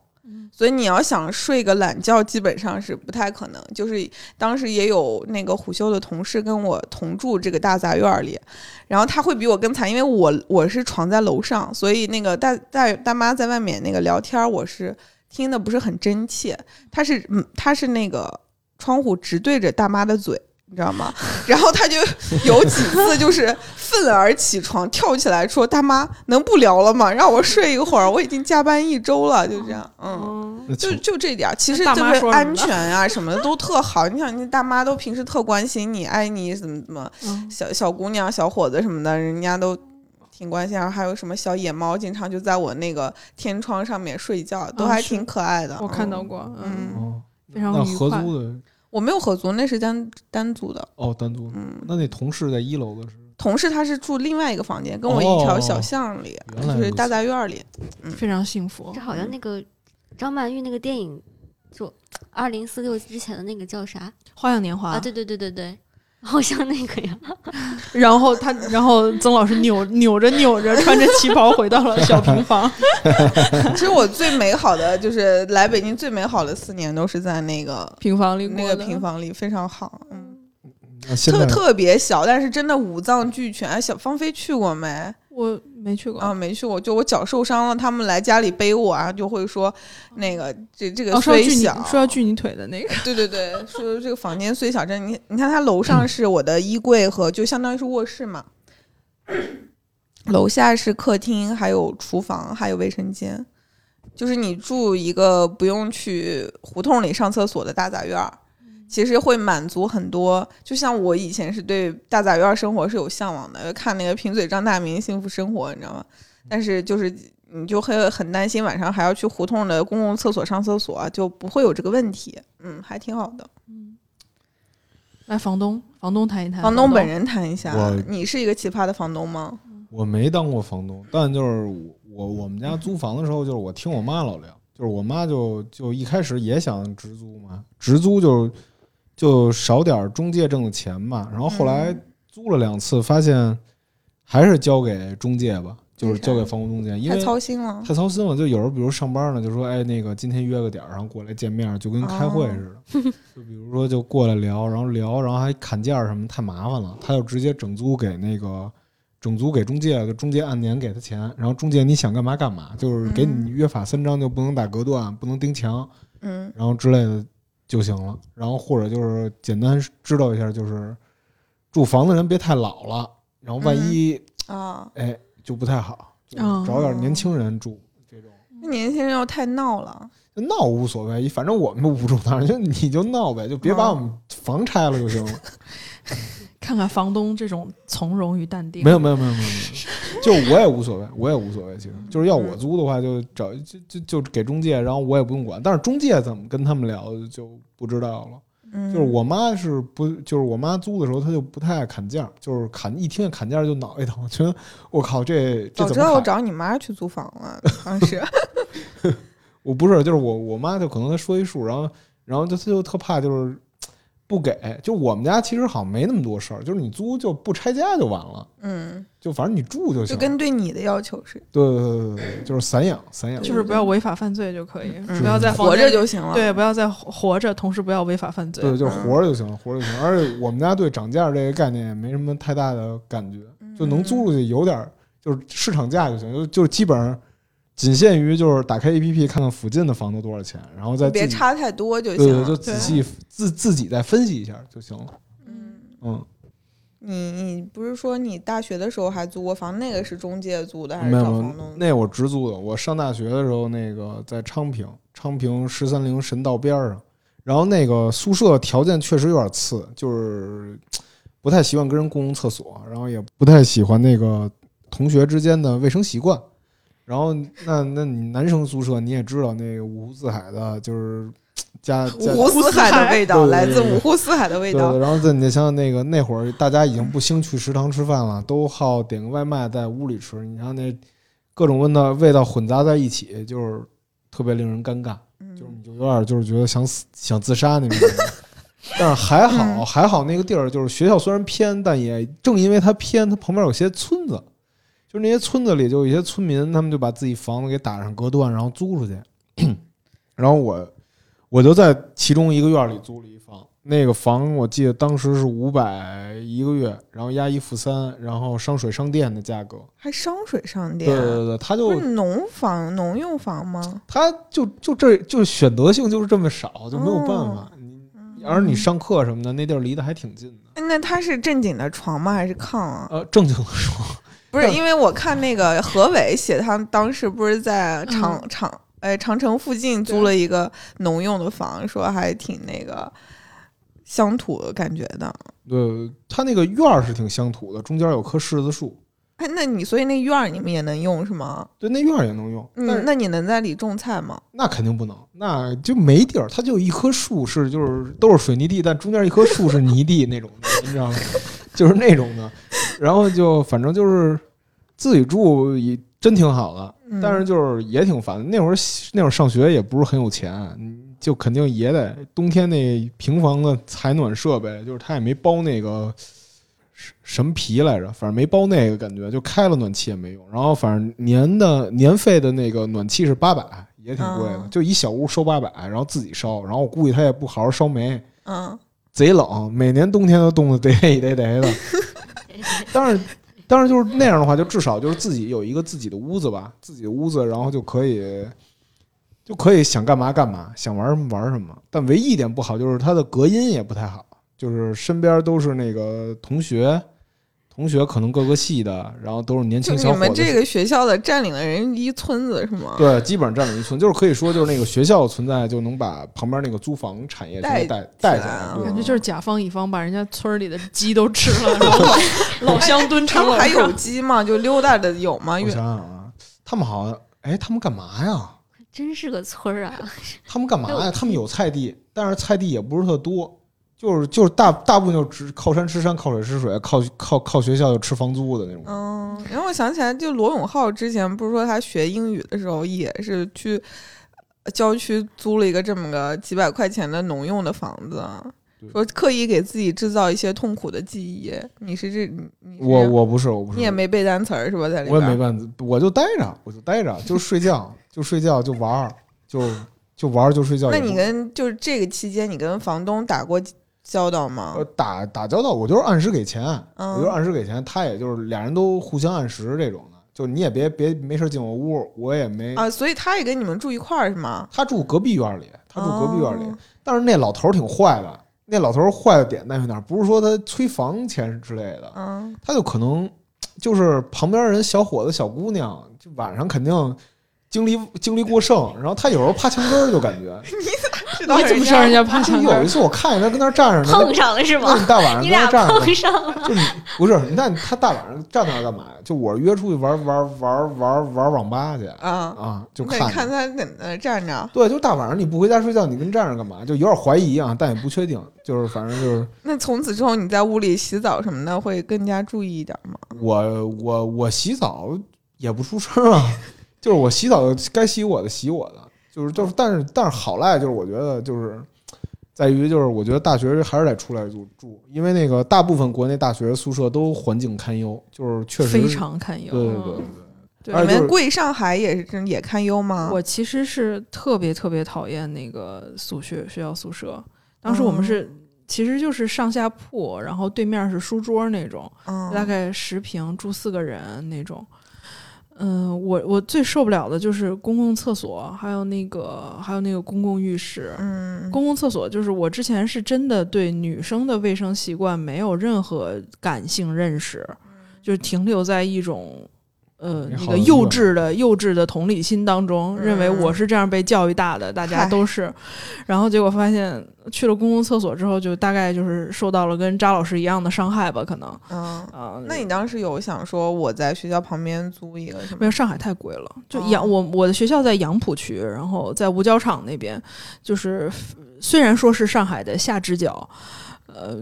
所以你要想睡个懒觉，基本上是不太可能。就是当时也有那个虎嗅的同事跟我同住这个大杂院里，然后他会比我更惨，因为我我是床在楼上，所以那个大大大妈在外面那个聊天，我是听的不是很真切。他是嗯，他是那个窗户直对着大妈的嘴，你知道吗？然后他就有几次就是愤而起床，跳起来说：“大妈，能不聊了吗？让我睡一会儿，我已经加班一周了。”就这样，嗯。就就这点儿，其实大妈就是安全啊什么的都特好。你想，那大妈都平时特关心你，爱你怎么怎么，嗯小小姑娘、小伙子什么的，人家都挺关心。然后还有什么小野猫，经常就在我那个天窗上面睡觉，都还挺可爱的。我看到嗯。过，嗯，非常那愉快合租的我没有合租，那是单单租的。哦，单租。嗯，那那同事在一楼的是同事他是住另外一个房间，跟我一条小巷里，就是大杂院里。非常幸福这。好像那个张曼玉那个电影就二零四六之前的那个叫啥花样年华啊？对对对对对，好像那个呀。然后他，然后曾老师扭扭着 扭着，穿着旗袍回到了小平房。其实我最美好的就是来北京最美好的四年都是在那个平房里那个平房里，非常好。嗯，特特别小，但是真的五脏俱全。哎小芳菲去过没？我没去过。啊，没去过。就我脚受伤了，他们来家里背我啊，就会说那个这这个哦，说要虽小，说要锯你腿的那个，对对对，说这个房间虽小，真你你看它楼上是我的衣柜和就相当于是卧室嘛，楼下是客厅，还有厨房，还有卫生间，就是你住一个不用去胡同里上厕所的大杂院儿，其实会满足很多。就像我以前是对大杂院生活是有向往的，看那个贫嘴张大民幸福生活，你知道吗？但是就是你就会很担心晚上还要去胡同的公共厕所上厕所，就不会有这个问题。嗯，还挺好的。来房东，房东谈一谈。房东本人谈一下，你是一个奇葩的房东吗？我没当过房东，但就是我我们家租房的时候，就是我听我妈老聊，就是我妈就就一开始也想直租嘛，直租就就少点中介挣的钱嘛，然后后来嗯租了两次，发现还是交给中介吧，就是交给房屋中介，因太为操心了。太操心了，就有时候比如上班呢，就说哎那个今天约个点儿，然后过来见面，就跟开会似的。就比如说就过来聊，然后聊，然后还砍价什么，太麻烦了。他就直接整租给那个整租给中介，就中介按年给他钱，然后中介你想干嘛干嘛，就是给你约法三章，就不能打隔断，不能钉墙，嗯然后之类的就行了。然后或者就是简单知道一下，就是住房的人别太老了，然后万一、啊，哎就不太好，找点年轻人住这种。那年轻人要太闹了。闹无所谓，反正我们不住那儿，就你就闹呗，就别把我们房拆了就行了。看看房东这种从容与淡定。没有没有没有没有没有，就我也无所谓，我也无所谓。其实就是要我租的话，就找就就就给中介，然后我也不用管。但是中介怎么跟他们聊就不知道了。嗯，就是我妈是不，就是我妈租的时候，她就不太爱砍价，就是砍一听见砍价就脑袋疼，觉得我靠这 这早知道我？找你妈去租房了。当时 我不是，就是我我妈就可能她说一数，然后然后就她就特怕就是不给，就我们家其实好像没那么多事儿，就是你租就不拆家就完了，嗯，就反正你住就行就。跟对你的要求是，对对对对对，就是散养散养，就是不要违法犯罪就可以，嗯不要再活着就行了。对，不要再活着，同时不要违法犯罪。对，就是活着就行了，活着就行。而且我们家对涨价这个概念也没什么太大的感觉，就能租出去有点儿就是市场价就行，就就基本上仅限于就是打开 A P P 看看附近的房子多少钱，然后再别差太多就对对，行了。就仔细自自己再分析一下就行了。嗯，嗯，你你不是说你大学的时候还租过房？那个是中介租的还是找房东，那我直租的。我上大学的时候，那个在昌平，昌平十三陵神道边儿上，然后那个宿舍条件确实有点次，就是不太习惯跟人共用厕所，然后也不太喜欢那个同学之间的卫生习惯。然后那那你男生宿舍你也知道，那个五湖四海的，就是家家五湖四海的味道，来自五湖四海的味道对对，。然后在你想想那个那会儿，大家已经不兴去食堂吃饭了，都好点个外卖在屋里吃。你像那各种味道味道混杂在一起，就是特别令人尴尬，嗯就是你就有点就是觉得想死想自杀那种。但是还好嗯还好那个地儿就是学校虽然偏，但也正因为它偏，它旁边有些村子，就是那些村子里就有一些村民，他们就把自己房子给打上隔断，然后租出去。然后我我就在其中一个院里租了一房，那个房我记得当时是五百一个月，然后押一付三，然后商水商电的价格。还商水商对店，对对，他就是农房、农用房吗？他就就这就选择性就是这么少，就没有办法。你而你上课什么的，那地儿离得还挺近的。哎那它是正经的床吗？还是炕啊？呃，正经的说，不是，因为我看那个何伟写，他当时不是在长、嗯长哎长城附近租了一个农用的房，说还挺那个乡土的感觉的。对他那个院儿是挺乡土的，中间有棵柿子树，哎，那你所以那院儿你们也能用是吗？对，那院儿也能用。那，嗯那你能在里种菜吗？那肯定不能，那就没地儿。它就一棵树是就是都是水泥地，但中间一棵树是泥地那种的，你知道吗？就是那种的。然后就反正就是自己住也真挺好的，嗯但是就是也挺烦。那会儿那会儿上学也不是很有钱，就肯定也得冬天那平房的采暖设备，就是他也没包那个什什么皮来着，反正没包那个，感觉就开了暖气也没用。然后反正年的年费的那个暖气是八百，也挺贵的，嗯就一小屋收八百，然后自己烧。然后我估计他也不好好烧煤，嗯，贼冷，每年冬天都冻得得 得得得的。但是，当然就是那样的话，就至少就是自己有一个自己的屋子吧，自己的屋子，然后就可以就可以想干嘛干嘛，想玩什么玩什么。但唯一一点不好就是它的隔音也不太好，就是身边都是那个同学，同学可能各个系的，然后都是年轻小伙子。你们这个学校的占领了人一村子是吗？对，基本上占领一村，就是可以说，就是那个学校的存在，就能把旁边那个租房产业带带起来感觉就是甲方乙方把人家村里的鸡都吃了，然后老 老乡蹲城楼他们还有。鸡吗？就溜达的有吗？我因为想想啊，他们好像，哎，他们干嘛呀？真是个村儿啊！他们干嘛呀？他们有菜地，但是菜地也不是特多，就是就是大大部分就只靠山吃山，靠水吃水，靠靠靠学校就吃房租的那种。嗯，然后我想起来，就罗永浩之前不是说他学英语的时候也是去郊区租了一个这么个几百块钱的农用的房子，说刻意给自己制造一些痛苦的记忆。你是这，你我我不是我不是，你也没背单词儿是吧？在里我也没办法，我就待着，我就待着，就睡觉，就睡觉，就玩儿，就就玩儿就睡觉。那你跟就是这个期间，你跟房东打过交道吗呃？打打交道，我就是按时给钱，嗯我就是按时给钱，他也就是俩人都互相按时这种的，就你也别别没事进我屋，我也没。啊，所以他也跟你们住一块儿是吗？他住隔壁院里，他住隔壁院里，哦但是那老头儿挺坏的，那老头儿坏的点在于哪儿？不是说他催房钱之类的，嗯，他就可能就是旁边人小伙子小姑娘，就晚上肯定精力精力过剩，然后他有时候趴墙根儿就感觉。你怎么知道人家趴就墙根？有一次我看见他跟那儿站着呢，碰上了是吗？那你大晚上你俩跟那儿站着呢碰，上了，就你不是那他大晚上站那儿干嘛呀？就我约出去玩玩玩玩玩网吧去啊，啊，就看看他在那站着，对，就大晚上你不回家睡觉，你跟站着干嘛？就有点怀疑啊，但也不确定，就是反正就是 那从此之后你在屋里洗澡什么的会更加注意一点吗？我我我洗澡也不出声啊，就是我洗澡该洗我的洗我的，就是就是，但是但是好赖就是我觉得就是在于就是我觉得大学还是得出来住住，因为那个大部分国内大学宿舍都环境堪忧，就是确实非常堪忧。对对对对嗯对，你们贵上海也是也堪忧吗？我其实是特别特别讨厌那个宿学学校宿舍。当时我们是、其实就是上下铺，然后对面是书桌那种，嗯大概十平住四个人那种。嗯，我我最受不了的就是公共厕所，还有那个还有那个公共浴室。嗯公共厕所就是我之前是真的对女生的卫生习惯没有任何感性认识，就是停留在一种呃那个幼稚的幼稚的同理心当中，认为我是这样被教育大的，大家都是。然后结果发现去了公共厕所之后，就大概就是受到了跟扎老师一样的伤害吧，可能嗯。啊。那你当时有想说我在学校旁边租一个什么？没有，上海太贵了。就哦杨、我我的学校在杨浦区，然后在五角场那边，就是虽然说是上海的下支角，呃，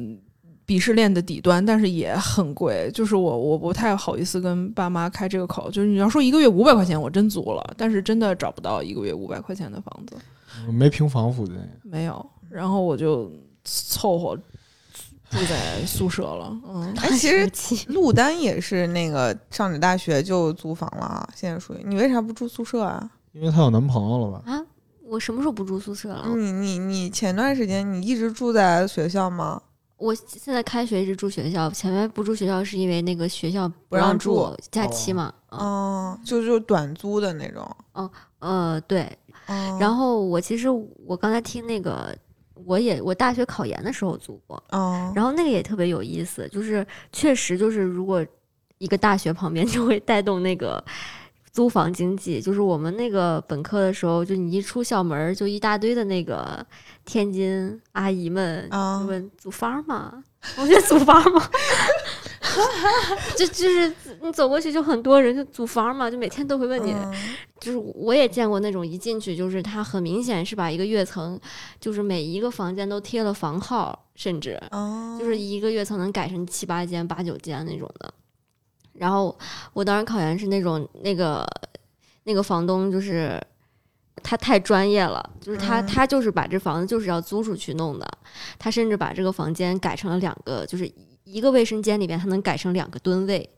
鄙视链的底端，但是也很贵。就是我我不太好意思跟爸妈开这个口，就是你要说一个月五百块钱，我真租了，但是真的找不到一个月五百块钱的房子，没平房附近。没有。然后我就凑合住在宿舍了，嗯。哎，其实气陆丹也是那个上着大学就租房了啊，现在属于你为啥不住宿舍啊？因为她有男朋友了吧？啊！我什么时候不住宿舍了？你你你前段时间你一直住在学校吗？我现在开学一直住学校，前面不住学校是因为那个学校不让让住假期嘛。嗯哦，就就短租的那种。呃，对。哦，然后我其实我刚才听那个，我也我大学考研的时候租过，哦，然后那个也特别有意思，就是确实就是如果一个大学旁边 就会带动那个租房经济，就是我们那个本科的时候，就你一出校门儿就一大堆的那个天津阿姨们啊就问租房吗？我觉得租房吗？就就是你走过去就很多人就租房嘛，就每天都会问你，嗯就是我也见过那种一进去就是他很明显是把一个跃层，就是每一个房间都贴了房号，甚至哦，就是一个月层能改成七八间、八九间那种的。然后我当时考研是那种那个那个房东就是他太专业了，就是他、嗯。他就是把这房子就是要租出去弄的，他甚至把这个房间改成了两个，就是一个卫生间里边，他能改成两个蹲位，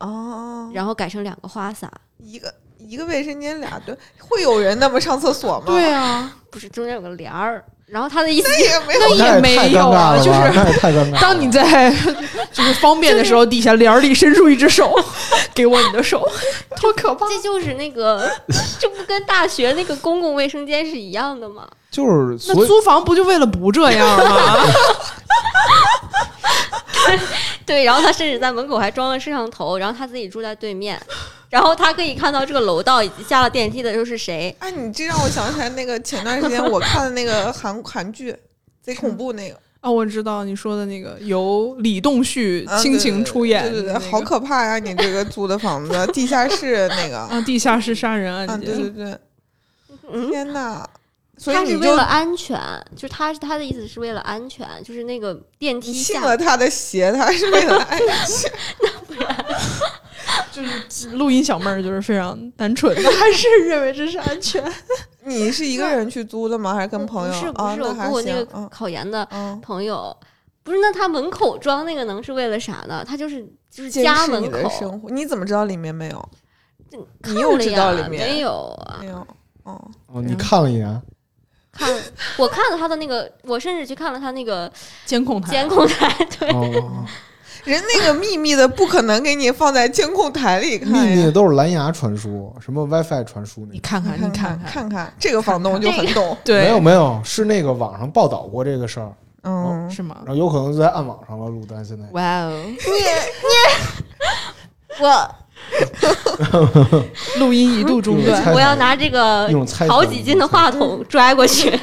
哦，然后改成两个花洒，一个一个卫生间俩蹲，会有人那么上厕所吗？对啊，不是中间有个帘儿，然后他的意思也没有。那也没有啊，就是太尴尬了。当你在 就是方便的时候，底下帘儿里伸出一只手，给我你的手，多可怕！这就是那个，这不跟大学那个公共卫生间是一样的吗？就是那租房不就为了不这样吗？对，然后他甚至在门口还装了摄像头，然后他自己住在对面，然后他可以看到这个楼道以及下了电梯的又是谁。哎，你这让我想起来那个前段时间我看的那个韩 韩剧，贼恐怖那个，啊，我知道你说的那个由李栋旭啊倾情出演对对对，的那个好可怕呀！你这个租的房子，地下室那个，啊！地下室杀人啊，案对对件，对，嗯，天呐，所以你就他是为了安全，就是他他的意思是为了安全，就是那个电梯你信下了他的邪，他是为了安全。那不然 就是录音小妹儿就是非常单纯的，还是认为这是安全。你是一个人去租的吗？还是跟朋友？不是不啊，是，我跟我那个考研的嗯，朋友，不是那他门口装那个能是为了啥呢？他就是就是家门视你的口生活，你怎么知道里面没有？看你又知道里面没有啊没？有。哦，哦，你看了一眼，看我看了他的那个，我甚至去看了他那个监控台，监控台，对，哦，人那个秘密的不可能给你放在监控台里看。秘密的都是蓝牙传输，什么 WiFi 传输那个。你看看，你看看看看，这个房东就很懂。对，没有没有，是那个网上报道过这个事儿，嗯，是吗然？后有可能就在暗网上了。录单现在哇哦，你你 我 录音一度中断。我要拿这个好几斤的话筒拽过去。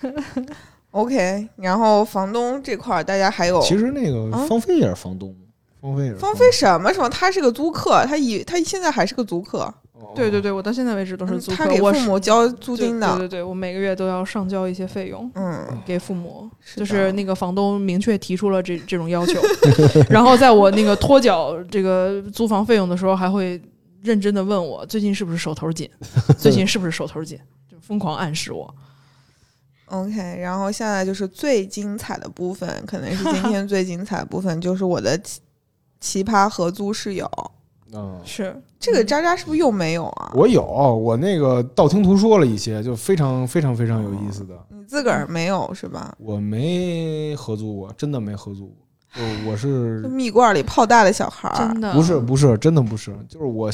OK，然后房东这块儿大家还有其实那个啊？芳菲也是房东，芳菲也是芳菲什么什么，他是个租客，他以他现在还是个租客，哦对对对，我到现在为止都是嗯租客，我是他给父母交租金的。对对对，我每个月都要上交一些费用。嗯，给父母，是就是那个房东明确提出了这这种要求，然后在我那个拖缴这个租房费用的时候，还会认真的问我最近是不是手头紧，最近是不是手头紧，就疯狂暗示我。OK，然后现在就是最精彩的部分，可能是今天最精彩的部分，就是我的奇奇葩合租室友。嗯，是这个渣渣是不是又没有啊？我有，我那个道听途说了一些，就非常非常非常有意思的。你自个儿没有是吧？我没合租过，真的没合租过。就我是蜜罐里泡大的小孩儿真，的不是不是真的不是，就是我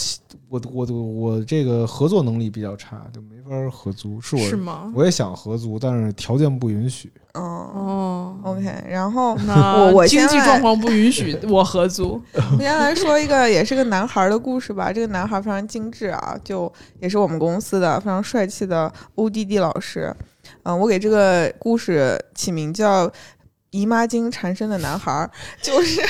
我我我这个合作能力比较差，就没法合租。是我是吗？我也想合租，但是条件不允许。哦哦，，OK。然后呢我我经济状况不允许我合租。我先来说一个也是个男孩儿的故事吧。这个男孩儿非常精致啊，就也是我们公司的非常帅气的 ODD 老师。嗯，我给这个故事起名叫《姨妈巾缠身的男孩儿》，就是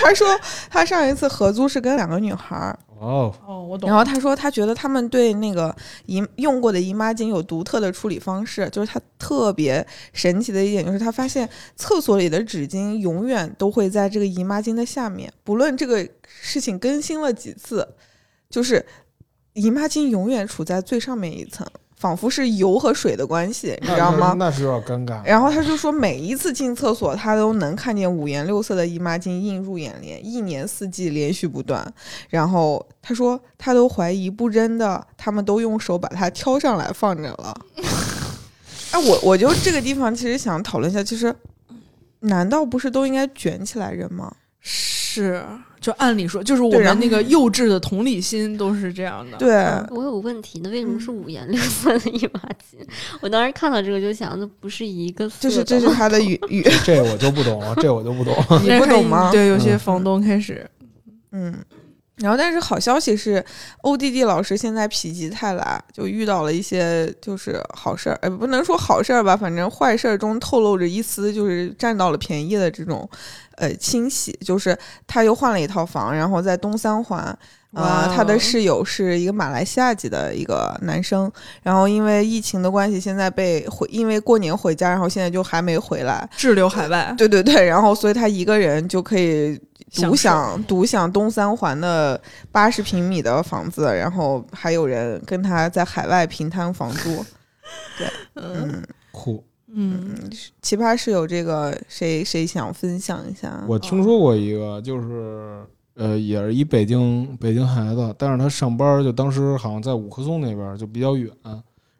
他说他上一次合租是跟两个女孩儿，哦，哦，我懂。然后他说他觉得他们对那个姨用过的姨妈巾有独特的处理方式，就是他特别神奇的一点就是他发现厕所里的纸巾永远都会在这个姨妈巾的下面，不论这个事情更新了几次，就是姨妈巾永远处在最上面一层，仿佛是油和水的关系，你知道吗？那是有点尴尬。然后他就说，每一次进厕所，他都能看见五颜六色的姨妈巾映入眼帘，一年四季连续不断。然后他说，他都怀疑不扔的，他们都用手把它挑上来放着了。哎，我我就这个地方其实想讨论一下，其实难道不是都应该卷起来扔吗？是，就按理说，就是我们那个幼稚的同理心都是这样的。对，嗯我有问题，那为什么是五颜六色的一把琴？我当时看到这个就想，那不是一个色这是的这是吗他的语语，这我就不懂了，这我就不懂。你不懂吗？对，有些嗯房东开始嗯，然后但是好消息是欧弟弟老师现在否极泰来，就遇到了一些就是好事儿，呃，不能说好事儿吧，反正坏事儿中透露着一丝就是占到了便宜的这种呃欣喜，就是他又换了一套房，然后在东三环。啊、哇他的室友是一个马来西亚籍的一个男生，然后因为疫情的关系，现在被回，因为过年回家，然后现在就还没回来。滞留海外，对对对，然后所以他一个人就可以独享独享东三环的八十平米的房子，然后还有人跟他在海外平摊房租。对 嗯酷。嗯嗯，奇葩室友这个谁谁想分享一下？我听说过一个，就是呃，也是一北京北京孩子，但是他上班就当时好像在五棵松那边，就比较远。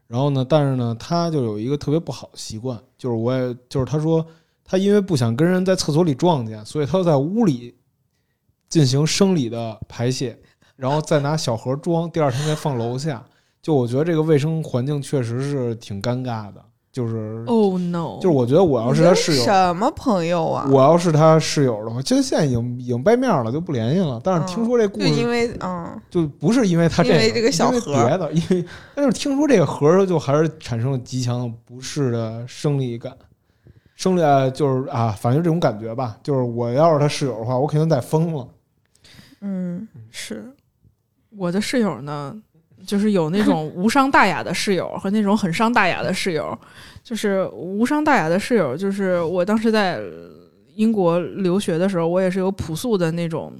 然后呢，但是呢，他就有一个特别不好的习惯，就是我也就是他说他因为不想跟人在厕所里撞见，所以他在屋里进行生理的排泄，然后再拿小盒装，第二天再放楼下。就我觉得这个卫生环境确实是挺尴尬的，就是、，Oh no，就是我觉得我要是他室友，什么朋友啊？我要是他室友的话，其实现在已经已经掰面了，就不联系了。但是听说这故就因事，为嗯，就不是因为他这因为这个小因为盒别的，因为但是听说这个盒就还是产生了极强的不适的生理感，生理啊就是啊，反正这种感觉吧。就是我要是他室友的话，我肯定得疯了。嗯是我的室友呢，就是有那种无伤大雅的室友和那种很伤大雅的室友。就是无伤大雅的室友，就是我当时在英国留学的时候，我也是有朴素的那种。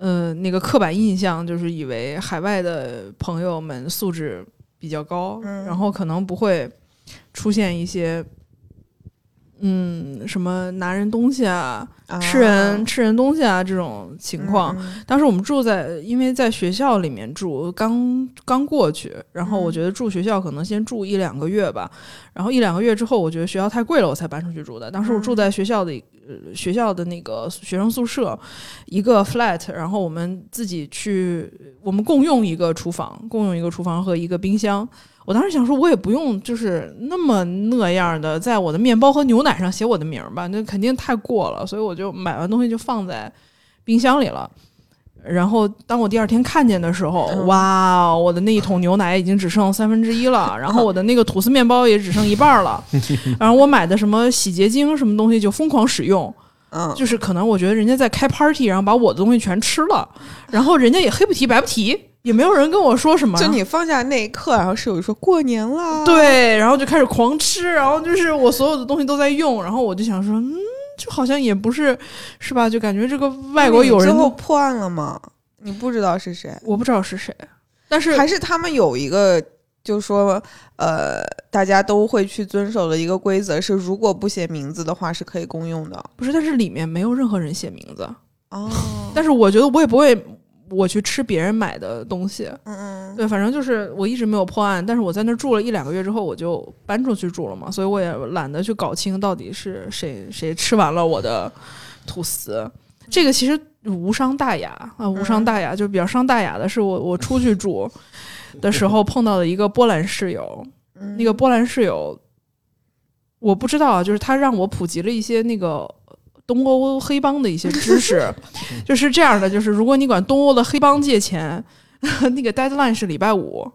呃，那个刻板印象就是以为海外的朋友们素质比较高，嗯然后可能不会出现一些，嗯，什么拿人东西啊、啊吃人吃人东西啊这种情况。当时我们住在，因为在学校里面住，刚刚过去，然后我嗯觉得住学校可能先住一两个月吧，然后一两个月之后，我觉得学校太贵了，我才搬出去住的。当时我住嗯在学校的、呃学校的那个学生宿舍，一个 flat，然后我们自己去，我们共用一个厨房，共用一个厨房和一个冰箱。我当时想说，我也不用就是那么那样的，在我的面包和牛奶上写我的名儿吧，那肯定太过了，所以我就买完东西就放在冰箱里了。然后当我第二天看见的时候，嗯哇，哦我的那一桶牛奶已经只剩三分之一了，然后我的那个吐司面包也只剩一半了，然后我买的什么洗洁精什么东西就疯狂使用，嗯，就是可能我觉得人家在开 party，然后把我的东西全吃了，然后人家也黑不提白不提，也没有人跟我说什么，就你放下那一刻，然后室友就说过年啦，，对，然后就开始狂吃，然后就是我所有的东西都在用，然后我就想说，嗯，就好像也不是，是吧？就感觉这个外国有最人，后破案了吗？你不知道是谁，我不知道是谁，但是还是他们有一个，就是说，呃，大家都会去遵守的一个规则是，如果不写名字的话是可以公用的。不是，但是里面没有任何人写名字，哦，但是我觉得我也不会。我去吃别人买的东西，嗯嗯，对，反正就是我一直没有破案，但是我在那儿住了一两个月之后，我就搬出去住了嘛，所以我也懒得去搞清到底是谁谁吃完了我的吐司。这个其实无伤大雅啊，无伤大雅，就是比较伤大雅的是我我出去住的时候碰到的一个波兰室友，嗯。那个波兰室友，我不知道啊，就是他让我普及了一些那个东欧黑帮的一些知识，就是这样的，就是如果你管东欧的黑帮借钱。那个 deadline 是礼拜五，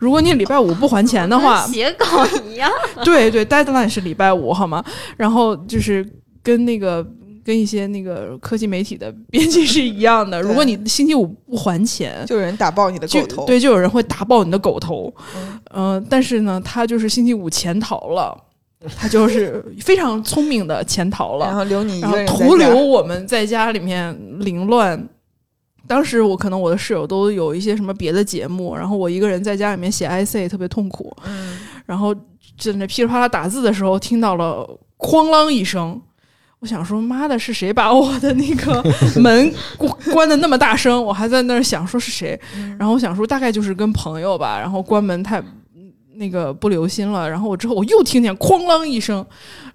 如果你礼拜五不还钱的话跟，写稿一样。对对，deadline 是礼拜五，好吗？然后就是跟那个跟一些那个科技媒体的编辑是一样的，如果你星期五不还钱，就有人打爆你的狗头，对，就有人会打爆你的狗头。嗯嗯、但是呢，他就是星期五潜逃了，他就是非常聪明的潜逃了，然后留你一然后个人徒留我们在家里面凌乱。当时我可能我的室友都有一些什么别的节目，然后我一个人在家里面写 IC 特别痛苦，嗯，然后在那噼里啪啦打字的时候，听到了哐啷一声，我想说妈的，是谁把我的那个门关关的那么大声？我还在那儿想说是谁，然后我想说大概就是跟朋友吧，然后关门太那个不留心了，然后我之后我又听见哐啷一声，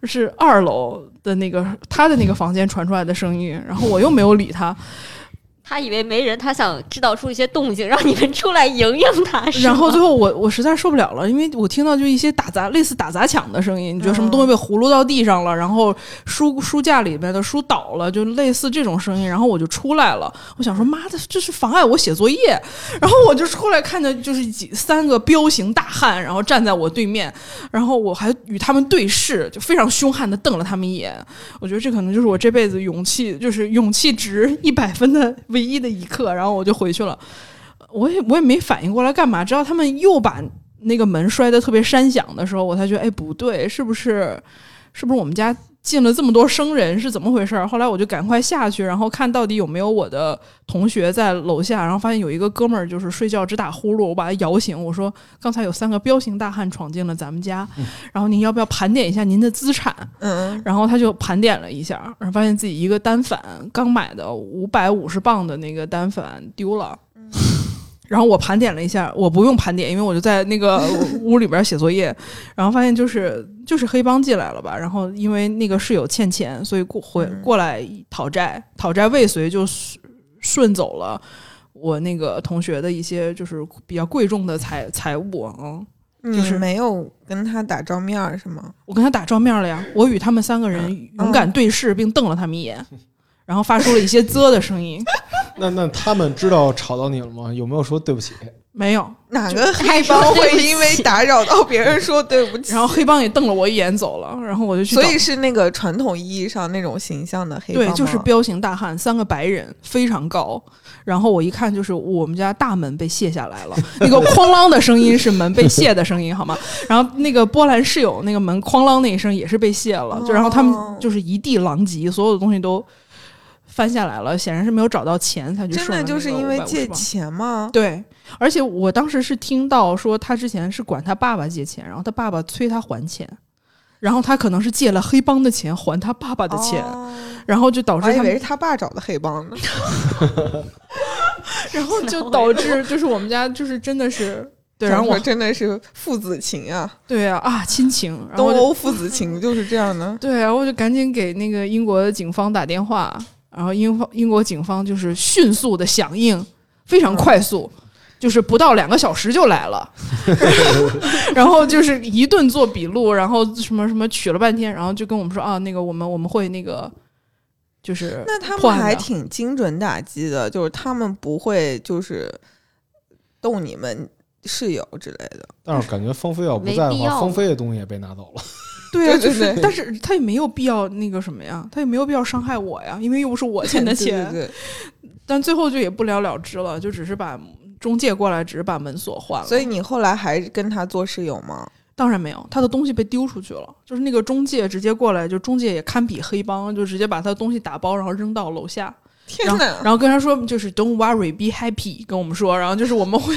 是二楼的那个他的那个房间传出来的声音，然后我又没有理他，他以为没人，他想制造出一些动静，让你们出来迎迎他。然后最后我我实在受不了了，因为我听到就一些打砸类似打砸抢的声音，你觉得什么东西被葫芦到地上了，然后书书架里面的书倒了，就类似这种声音，然后我就出来了。我想说妈的，这是妨碍我写作业。然后我就出来看着就是几三个彪形大汉，然后站在我对面，然后我还与他们对视，就非常凶悍的瞪了他们一眼。我觉得这可能就是我这辈子勇气就是勇气值一百分的唯一的一刻，然后我就回去了。我也我也没反应过来干嘛，直到他们又把那个门摔得特别山响的时候，我才觉得哎不对，是不是是不是我们家进了这么多生人是怎么回事儿？后来我就赶快下去，然后看到底有没有我的同学在楼下，然后发现有一个哥们儿就是睡觉直打呼噜，我把他摇醒，我说刚才有三个彪形大汉闯进了咱们家，然后您要不要盘点一下您的资产？嗯，然后他就盘点了一下，然后发现自己一个单反刚买的五百五十磅的那个单反丢了。然后我盘点了一下，我不用盘点，因为我就在那个 屋里边写作业，然后发现就是就是黑帮进来了吧。然后因为那个室友欠钱，所以过回嗯过来讨债，讨债未遂就顺顺走了我那个同学的一些就是比较贵重的财财物嗯。就是没有跟他打照面儿是吗？我跟他打照面了呀，我与他们三个人勇敢对视，并瞪了他们一眼，然后发出了一些啧的声音。那那他们知道吵到你了吗？有没有说对不起？没有，哪个黑帮会因为打扰到别人说对不起？然后黑帮也瞪了我一眼走了，然后我就去。所以是那个传统意义上那种形象的黑帮对，就是彪形大汉，三个白人，非常高。然后我一看，就是我们家大门被卸下来了，那个 哐啷的声音是门被卸的声音，好吗？然后那个波兰室友那个门哐啷那一声也是被卸了，就然后他哦们就是一地狼藉，所有的东西都翻下来了，显然是没有找到钱才去真的就是因为借钱吗？对，而且我当时是听到说他之前是管他爸爸借钱，然后他爸爸催他还钱，然后他可能是借了黑帮的钱还他爸爸的钱，哦然后就导我还以为是他爸找的黑帮呢。然后就导致就是我们家就是真的是 对，然后我真的是父子情啊，对啊啊亲情，然后东欧父子情就是这样的。对啊，我就赶紧给那个英国的警方打电话，然后英方英国警方就是迅速的响应，非常快速。就是不到两个小时就来了，然后就是一顿做笔录，然后什么什么取了半天，然后就跟我们说啊，那个我们我们会那个就是那他们还挺精准打击的，就是他们不会就是动你们室友之类的。但是感觉方飞要不没在的话，必要芳菲的东西也被拿走了。对啊，就是但是他也没有必要那个什么呀，他也没有必要伤害我呀，因为又不是我欠的 钱，对对对，但最后就也不了了之了，就只是把中介过来，只是把门锁换了。所以你后来还跟他做室友吗？当然没有，他的东西被丢出去了，就是那个中介直接过来，就中介也堪比黑帮，就直接把他的东西打包，然后扔到楼下，天哪！然后跟他说就是 Don't worry, be happy，跟我们说，然后就是我们会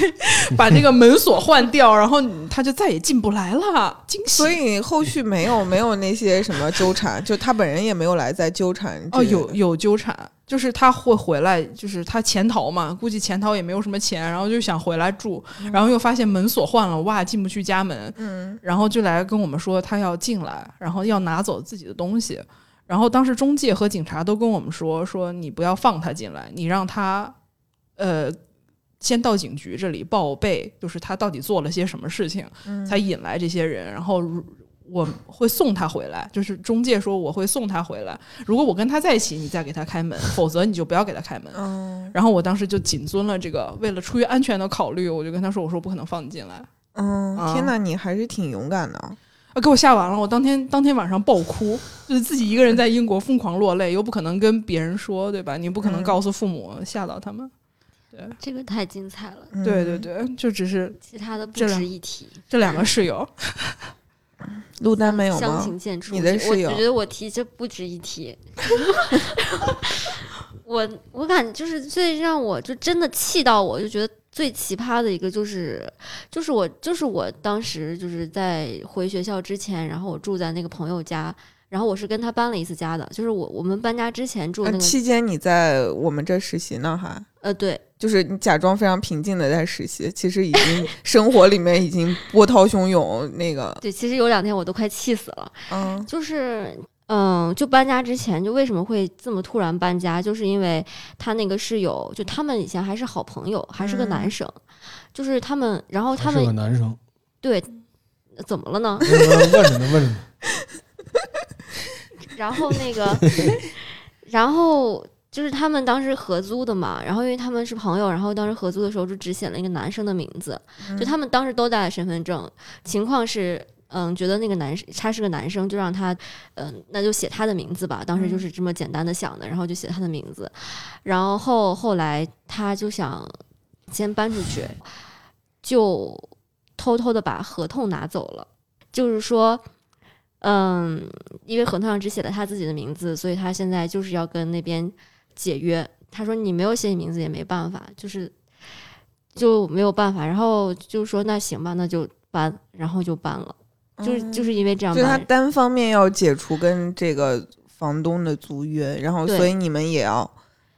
把这个门锁换掉，然后他就再也进不来了，惊喜。所以后续没有 没有那些什么纠缠，就他本人也没有来再纠缠哦，有有纠缠，就是他会回来，就是他潜逃嘛，估计潜逃也没有什么钱，然后就想回来住，然后又发现门锁换了，哇，进不去家门，嗯，然后就来跟我们说他要进来，然后要拿走自己的东西。然后当时中介和警察都跟我们说，说你不要放他进来，你让他，呃，先到警局这里报备，就是他到底做了些什么事情，嗯才引来这些人。然后如我会送他回来，就是中介说我会送他回来。如果我跟他在一起，你再给他开门，否则你就不要给他开门。嗯然后我当时就谨遵了这个，为了出于安全的考虑，我就跟他说，我说不可能放你进来。嗯，啊天哪，你还是挺勇敢的。啊，给我吓完了！我当天当天晚上爆哭，就是自己一个人在英国疯狂落泪，又不可能跟别人说，对吧？你不可能嗯告诉父母，吓到他们。对这个太精彩了，嗯对对，对，就只是其他的不值一提。这两个室友，陆丹没有相吗？形见绌。你的室友我觉得我提这不值一提。我我感觉就是最让我就真的气到我，就觉得最奇葩的一个就是，就是我就是我当时就是在回学校之前，然后我住在那个朋友家，然后我是跟他搬了一次家的，就是我我们搬家之前住那个期间你在我们这实习呢，还呃对就是你假装非常平静的在实习，其实已经生活里面已经波涛汹涌。那个，对，其实有两天我都快气死了。嗯就是嗯，就搬家之前，就为什么会这么突然搬家，就是因为他那个室友，就他们以前还是好朋友，还是个男嗯生，就是他们，然后他们是个们男生，对怎么了呢？问问问着呢，问着呢。然后那个，然后就是他们当时合租的嘛，然后因为他们是朋友，然后当时合租的时候就只写了一个男生的名字，就他们当时都带了身份证，情况是嗯，觉得那个男生他是个男生，就让他，嗯，那就写他的名字吧。当时就是这么简单的想的，然后就写他的名字。然后后来他就想先搬出去，就偷偷的把合同拿走了。就是说，嗯，因为合同上只写了他自己的名字，所以他现在就是要跟那边解约。他说你没有写你名字也没办法，就是就没有办法。然后就说那行吧，那就搬，然后就搬了。就是就是因为这样嗯就他，单方面要解除跟这个房东的租约，然后所以你们也要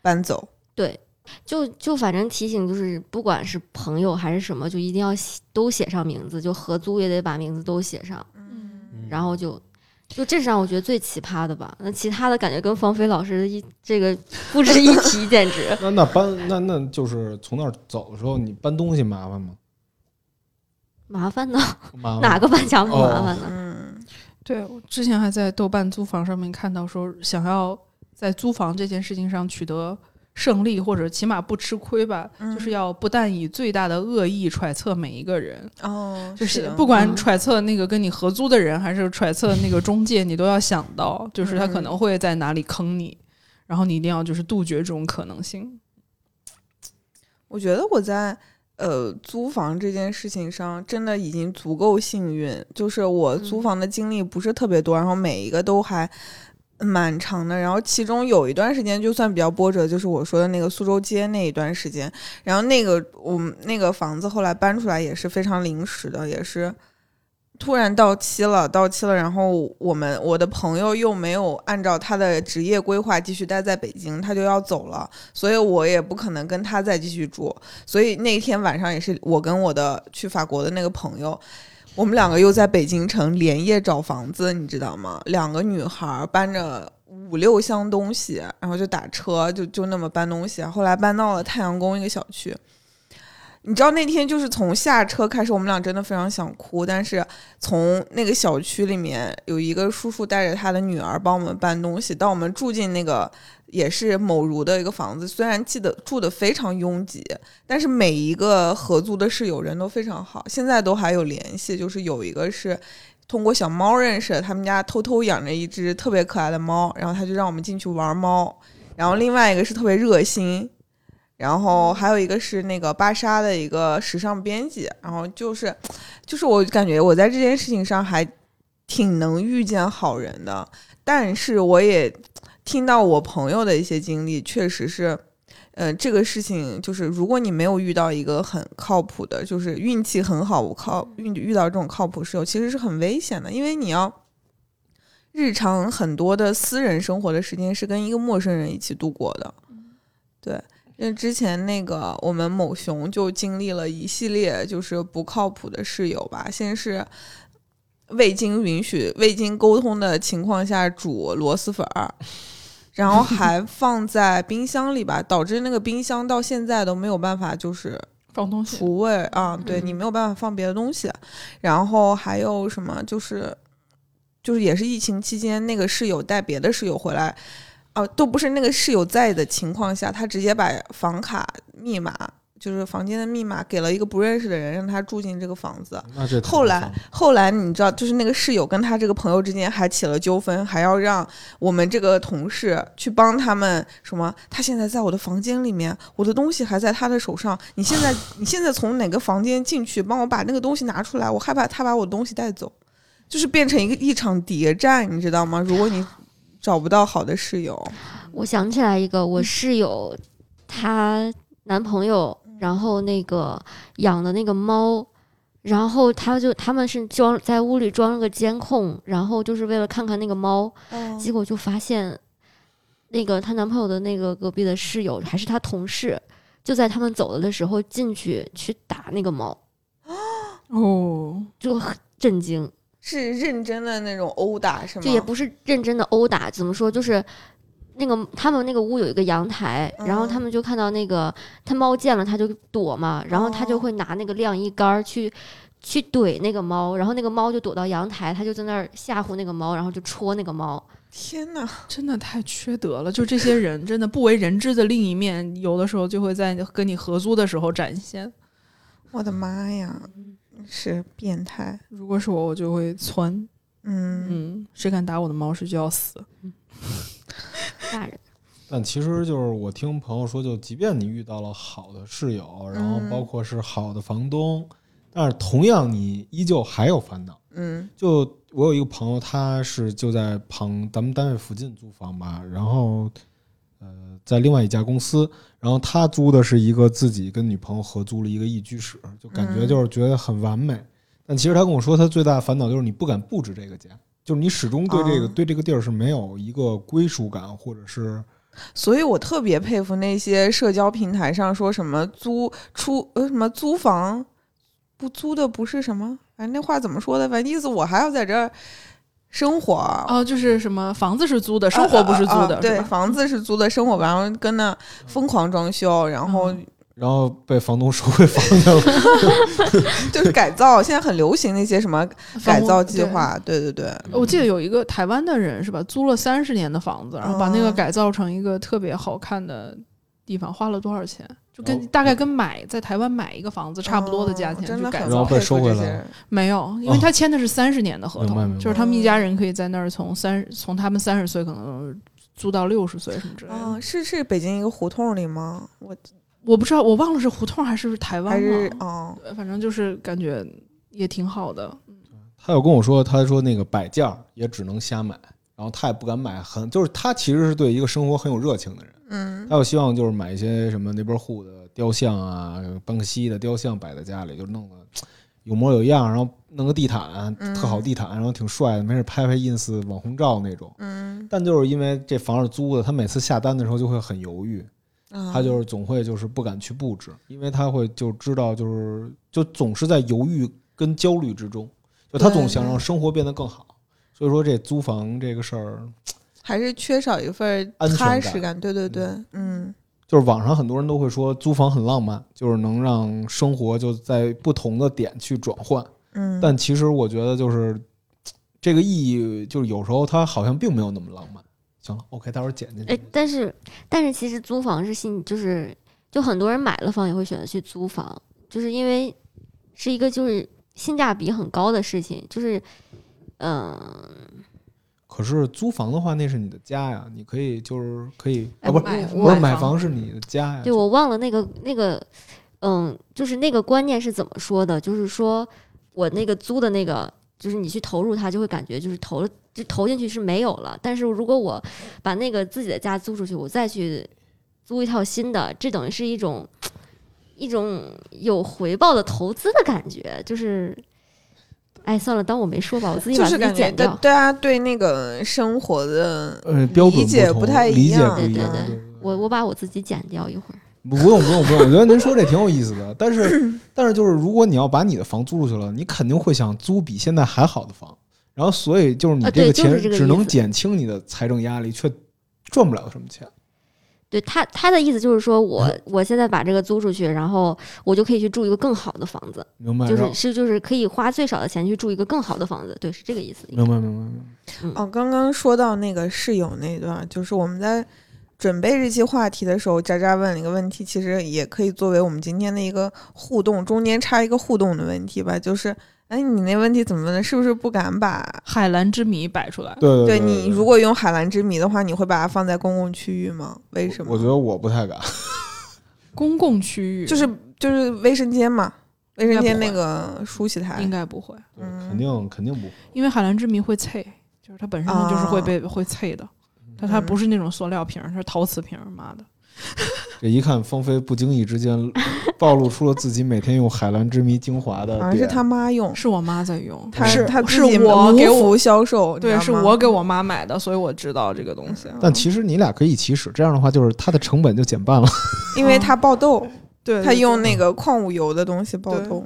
搬走。对，就就反正提醒就是，不管是朋友还是什么，就一定要写都写上名字，就合租也得把名字都写上，嗯然后就。就这是让我觉得最奇葩的吧，那其他的感觉跟方菲老师一这个 不值一提，简直。那那搬那那就是从那儿走的时候，你搬东西麻烦吗？麻烦呢？麻烦哪个翻墙不哦麻烦呢？嗯，对，我之前还在豆瓣租房上面看到说，想要在租房这件事情上取得胜利，或者起码不吃亏吧，嗯就是要不但以最大的恶意揣测每一个人，哦，就是不管嗯揣测那个跟你合租的人，还是揣测那个中介，你都要想到，就是他可能会在哪里坑你，然后你一定要就是杜绝这种可能性。我觉得我在呃租房这件事情上真的已经足够幸运，就是我租嗯房的经历不是特别多，然后每一个都还蛮长的。然后其中有一段时间就算比较波折，就是我说的那个苏州街那一段时间。然后那个我们那个房子后来搬出来也是非常临时的，也是。突然到期了，到期了，然后我们我的朋友又没有按照他的职业规划继续待在北京，他就要走了，所以我也不可能跟他再继续住，所以那天晚上也是我跟我的去法国的那个朋友，我们两个又在北京城连夜找房子，你知道吗？两个女孩搬着五六箱东西，然后就打车，就就那么搬东西。后来搬到了太阳宫一个小区。你知道那天就是从下车开始，我们俩真的非常想哭，但是从那个小区里面有一个叔叔带着他的女儿帮我们搬东西，到我们住进那个也是某如的一个房子，虽然记得住的非常拥挤，但是每一个合租的室友人都非常好，现在都还有联系。就是有一个是通过小猫认识的，他们家偷偷养着一只特别可爱的猫，然后他就让我们进去玩猫。然后另外一个是特别热心，然后还有一个是那个芭莎的一个时尚编辑，然后就是就是我感觉我在这件事情上还挺能遇见好人的，但是我也听到我朋友的一些经历，确实是，呃，这个事情就是如果你没有遇到一个很靠谱的，就是运气很好，我靠遇遇到这种靠谱室友，其实是很危险的，因为你要日常很多的私人生活的时间是跟一个陌生人一起度过的，对。因为之前那个我们某熊就经历了一系列就是不靠谱的室友吧，先是未经允许、未经沟通的情况下煮螺蛳粉儿，然后还放在冰箱里吧，导致那个冰箱到现在都没有办法就是放东西，除味啊，对你没有办法放别的东西。然后还有什么就是就是也是疫情期间，那个室友带别的室友回来。哦、都不是那个室友在的情况下，他直接把房卡密码，就是房间的密码给了一个不认识的人，让他住进这个房子。后来，后来你知道，就是那个室友跟他这个朋友之间还起了纠纷，还要让我们这个同事去帮他们什么？他现在在我的房间里面，我的东西还在他的手上。你现在，你现在从哪个房间进去，帮我把那个东西拿出来？我害怕他把我东西带走，就是变成一个一场谍战，你知道吗？如果你找不到好的室友，我想起来一个，我室友她男朋友，然后那个养的那个猫，然后他就他们是装在屋里装了个监控，然后就是为了看看那个猫，结果就发现那个她男朋友的那个隔壁的室友还是她同事，就在他们走了的时候进去去打那个猫，哦，就很震惊。是认真的那种殴打是吗？就也不是认真的殴打，怎么说？就是那个他们那个屋有一个阳台，然后他嗯们就看到那个他猫见了他就躲嘛，然后他就哦会拿那个晾衣杆儿去去怼那个猫，然后那个猫就躲到阳台，他就在那儿吓唬那个猫，然后就戳那个猫。天哪！真的太缺德了！就这些人，真的不为人知的另一面，有的时候就会在跟你合租的时候展现。我的妈呀！是变态。如果是我，我就会窜。嗯嗯，谁敢打我的猫谁就要死。吓人。但其实就是我听朋友说，就即便你遇到了好的室友，然后嗯包括是好的房东，但是同样你依旧还有烦恼。嗯就我有一个朋友，他是就在旁咱们单位附近租房吧，然后呃在另外一家公司，然后他租的是一个自己跟女朋友合租了一个一居室，就感觉嗯就是觉得很完美。但其实他跟我说，他最大的烦恼就是你不敢布置这个家，就是你始终对这个、哦对这个地儿是没有一个归属感，或者是所以我特别佩服那些社交平台上说什么租出呃什么租房不租的不是什么，反正那话怎么说的？反正意思我还要在这儿生活。哦，就是什么房子是租的，生活不是租的，啊啊啊对，房子是租的，生活然后跟那疯狂装修，然后嗯然后被房东收回房子了。就是改造，现在很流行那些什么改造计划，对对对，我记得有一个台湾的人是吧，租了三十年的房子，然后把那个哦改造成一个特别好看的地方，花了多少钱？就跟、哦大概跟买在台湾买一个房子差不多的价钱然后被收回这些来了人没有，因为他签的是三十年的合同，就是他们一家人可以在那儿从三从他们三十岁可能租到六十岁什么之类的。哦，是是北京一个胡同里吗？我我不知道，我忘了是胡同还是台湾还是了，哦，对反正就是感觉也挺好的。他有跟我说，他说那个摆件也只能瞎买，然后他也不敢买很，就是他其实是对一个生活很有热情的人，嗯他有希望就是买一些什么那边户的雕像啊，班克西的雕像摆在家里，就弄得有模有样，然后弄个地毯，嗯特好地毯，然后挺帅的，没事拍拍 ins 网红照那种。嗯，但就是因为这房是租的，他每次下单的时候就会很犹豫，他他就是总会就是不敢去布置，因为他会就知道就是就总是在犹豫跟焦虑之中，就他总想让生活变得更好。所以说这租房这个事儿，还是缺少一份踏实感。对对对，嗯就是网上很多人都会说租房很浪漫，就是能让生活就在不同的点去转换。嗯，但其实我觉得就是这个意义，就是有时候它好像并没有那么浪漫。行了，OK，待会儿剪进哎去。，但是但是其实租房是性，就是就很多人买了房也会选择去租房，就是因为是一个就是性价比很高的事情，就是嗯、可是租房的话，那是你的家呀，你可以就是可以哎啊，不是不是买房是你的家呀。对我忘了那个那个嗯，就是那个观念是怎么说的，就是说我那个租的那个。就是你去投入它，就会感觉就是投了，就投进去是没有了。但是如果我把那个自己的家租出去，我再去租一套新的，这等于是一种一种有回报的投资的感觉。就是，哎，算了，当我没说吧，我自己把自己剪掉。大大家对那个生活的呃，标准理解不不太一理解样。对对对对我我把我自己剪掉一会儿。不不用不用不用，我觉得您说这挺有意思的。但是 但是就是，如果你要把你的房租出去了，你肯定会想租比现在还好的房。然后所以就是你啊这个钱只能减轻你的财政压力，却赚不了什么钱。对他他的意思就是说我我现在把这个租出去，然后我就可以去住一个更好的房子，明白？就是是就是可以花最少的钱去住一个更好的房子。对，是这个意思。明白明白明白。哦，刚刚说到那个室友那段，就是我们在准备这期话题的时候，渣渣问了一个问题，其实也可以作为我们今天的一个互动，中间插一个互动的问题吧，就是，哎，你那问题怎么问的？是不是不敢把？海蓝之谜摆出来，对对对你如果用海蓝之谜的话，你会把它放在公共区域吗？为什么？我觉得我不太敢。公共区域就是就是卫生间嘛，卫生间那个梳洗台应。该不会，肯定肯定不会。因为海蓝之谜会脆，就是它本身就是会被、会脆的，但它嗯不是那种塑料瓶儿，它是陶瓷瓶儿，妈的。这一看，芳菲不经意之间暴露出了自己每天用海蓝之谜精华的像是他妈用，是我妈在用，他是他是我给我无福销售，对，是我给我妈买的，所以我知道这个东西。但其实你俩可以一起使，这样的话就是它的成本就减半了。因为它爆痘，对，它用那个矿物油的东西爆对痘。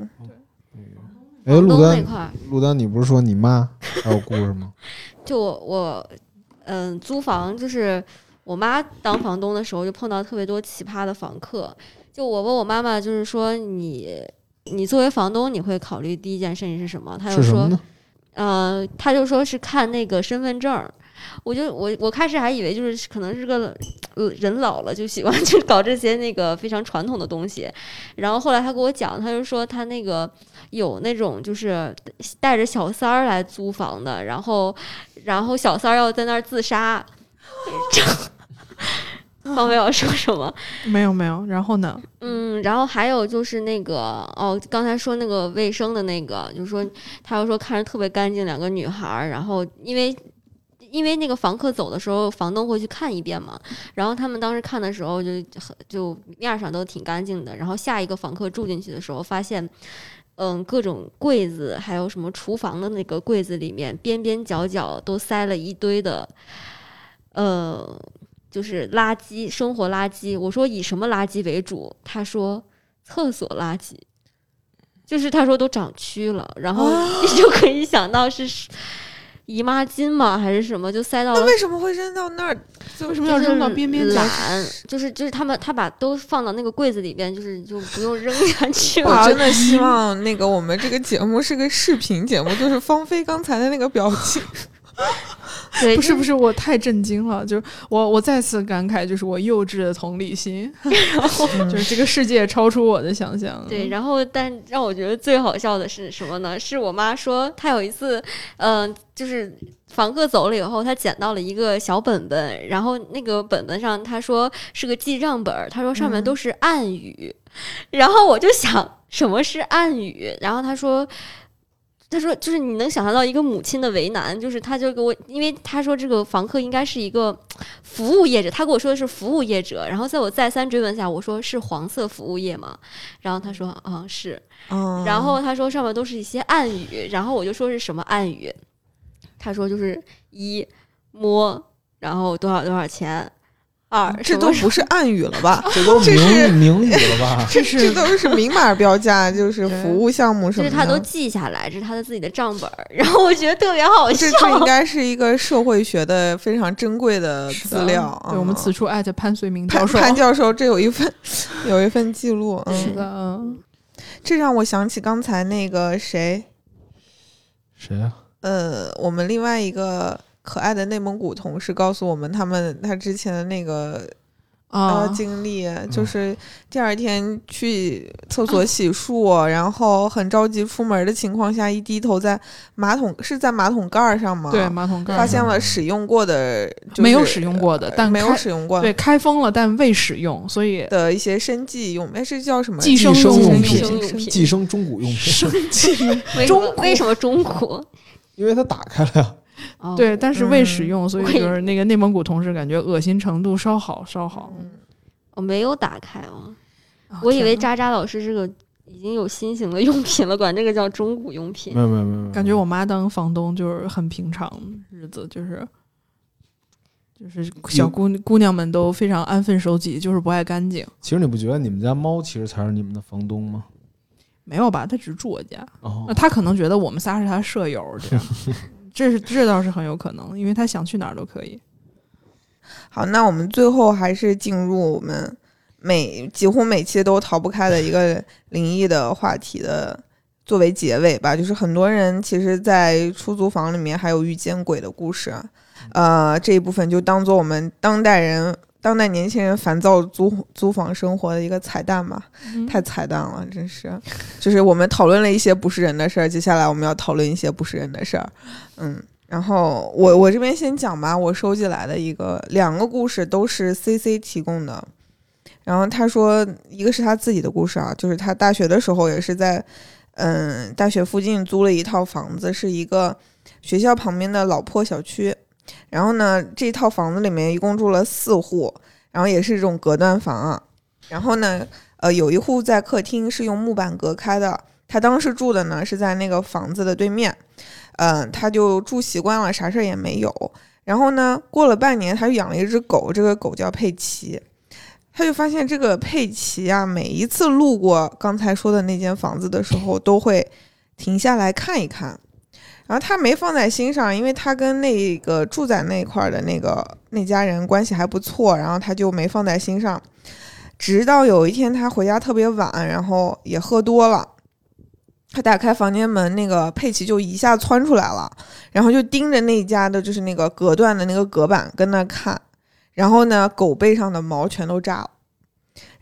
哎，房陆丹，陆丹，你不是说你妈还有故事吗？就我我嗯，租房就是我妈当房东的时候，就碰到特别多奇葩的房客。就我问我妈妈，就是说你你作为房东，你会考虑第一件事情是什么？她就说，什么呢？呃，她就说是看那个身份证，我就我我开始还以为就是可能是个呃人老了就喜欢就搞这些那个非常传统的东西，然后后来他给我讲，他就说他那个有那种就是带着小三儿来租房的，然后然后小三儿要在那儿自杀。方没有说什么？没有没有，然后呢？嗯，然后还有就是那个哦，刚才说那个卫生的那个，就是说他又说看着特别干净，两个女孩儿，然后因为因为那个房客走的时候，房东会去看一遍嘛，然后他们当时看的时候就很就面上都挺干净的，然后下一个房客住进去的时候，发现嗯各种柜子，还有什么厨房的那个柜子里面边边角角都塞了一堆的呃。就是垃圾，生活垃圾。我说以什么垃圾为主？他说厕所垃圾，就是他说都长蛆了，然后你就可以想到是姨妈巾嘛，还是什么，就塞到那为什么会扔到那儿？为什么要扔到边边角？懒，就是就是他们他把都放到那个柜子里边，就是就不用扔 下去了。我真的希望那个我们这个节目是个视频节目，就是芳菲刚才的那个表情。对，不是不是，我太震惊了，就是我我再次感慨，就是我幼稚的同理心，然后就是这个世界超出我的想象。对，然后但让我觉得最好笑的是什么呢？是我妈说她有一次，嗯，就是房客走了以后，她捡到了一个小本本，然后那个本本上她说是个记账本，她说上面都是暗语，然后我就想什么是暗语，然后她说。他说：“就是你能想象到一个母亲的为难，就是他就给我，因为他说这个房客应该是一个服务业者，他跟我说的是服务业者。然后在我再三追问下，我说是黄色服务业吗？然后他说啊是，然后他说上面都是一些暗语，然后我就说是什么暗语？他说就是一摸，然后多少多少钱。”二，这都不是暗语了吧？这都明 明语了吧？这是这都是明码标价，就是服务项目什么的。就是他都记下来，这是他的自己的账本儿。然后我觉得特别好笑。这应该是一个社会学的非常珍贵的资料。对我们此处艾特潘绥明教授。潘教授，这有一份有一份记录。是的，嗯。这让我想起刚才那个谁？谁啊？呃，我们另外一个。可爱的内蒙古同事告诉我们，他们他之前的那个啊经历，就是第二天去厕所洗漱，然后很着急出门的情况下，一低头在马桶是在马桶盖上吗？对，马桶盖发现了使用过的，就没有使用过的，但没有使用过，对，开封了但未使用，所以的一些生计用，哎，是叫什么？计生用品，计生中古用品，生计中为什么中古？因为它打开了呀。对，但是未使用，所以就是那个内蒙古同事感觉恶心程度稍好稍好。我没有打开哦，我以为渣渣老师这个已经有新型的用品了，管这个叫中古用品。没有没有没有，感觉我妈当房东就是很平常日子，就是就是小姑姑娘们都非常安分守己，就是不爱干净。其实你不觉得你们家猫其实才是你们的房东吗？没有吧，它只住我家。那他可能觉得我们仨是他舍友这样。这是这倒是很有可能，因为他想去哪儿都可以。好，那我们最后还是进入我们每几乎每期都逃不开的一个灵异的话题的作为结尾吧。就是很多人其实，在出租房里面还有遇见鬼的故事，呃，这一部分就当做我们当代人。当代年轻人烦躁租租房生活的一个彩蛋嘛，太彩蛋了，真是。就是我们讨论了一些不是人的事儿，接下来我们要讨论一些不是人的事儿。嗯，然后我我这边先讲吧，我收集来的一个两个故事都是 C C 提供的。然后他说，一个是他自己的故事啊，就是他大学的时候也是在嗯大学附近租了一套房子，是一个学校旁边的老破小区。然后呢，这套房子里面一共住了四户，然后也是这种隔断房啊。然后呢，呃，有一户在客厅是用木板隔开的。他当时住的呢是在那个房子的对面，嗯，他就住习惯了，啥事儿也没有。然后呢，过了半年，他就养了一只狗，这个狗叫佩奇。他就发现这个佩奇啊，每一次路过刚才说的那间房子的时候，都会停下来看一看。然后他没放在心上，因为他跟那个住在那块儿的那个那家人关系还不错，然后他就没放在心上。直到有一天他回家特别晚，然后也喝多了，他打开房间门，那个佩奇就一下窜出来了，然后就盯着那家的就是那个隔断的那个隔板跟那看，然后呢，狗背上的毛全都炸了。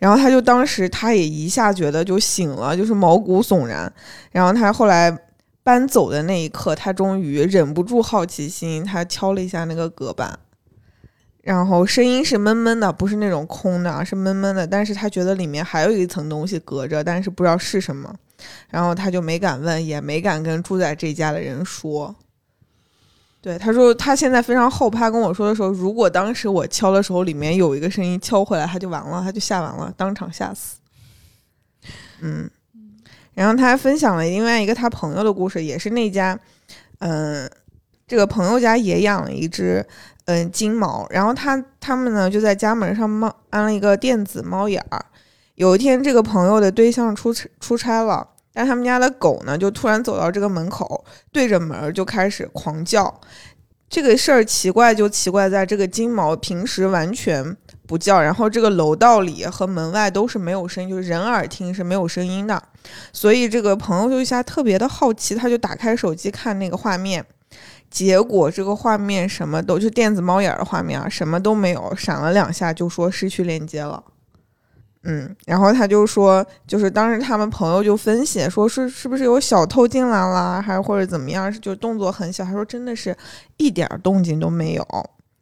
然后他就当时他也一下觉得就醒了，就是毛骨悚然。然后他后来搬走的那一刻，他终于忍不住好奇心，他敲了一下那个隔板，然后声音是闷闷的，不是那种空的，是闷闷的。但是他觉得里面还有一层东西隔着，但是不知道是什么。然后他就没敢问，也没敢跟住在这家的人说。对，他说他现在非常后怕。跟我说的时候，如果当时我敲的时候里面有一个声音敲回来，他就完了，他就吓完了，当场吓死。嗯，然后他还分享了另外一个他朋友的故事，也是那家，嗯，这个朋友家也养了一只嗯金毛，然后他他们呢就在家门上猫安了一个电子猫眼儿。有一天，这个朋友的对象出出差了。但他们家的狗呢，就突然走到这个门口，对着门就开始狂叫。这个事儿奇怪就奇怪在这个金毛平时完全不叫，然后这个楼道里和门外都是没有声音，就是人耳听是没有声音的。所以这个朋友就一下特别的好奇，他就打开手机看那个画面，结果这个画面什么都就电子猫眼的画面啊，什么都没有，闪了两下就说失去连接了。嗯，然后他就说，就是当时他们朋友就分析说，是是不是有小偷进来了，还是或者怎么样，就动作很小。他说真的是一点动静都没有。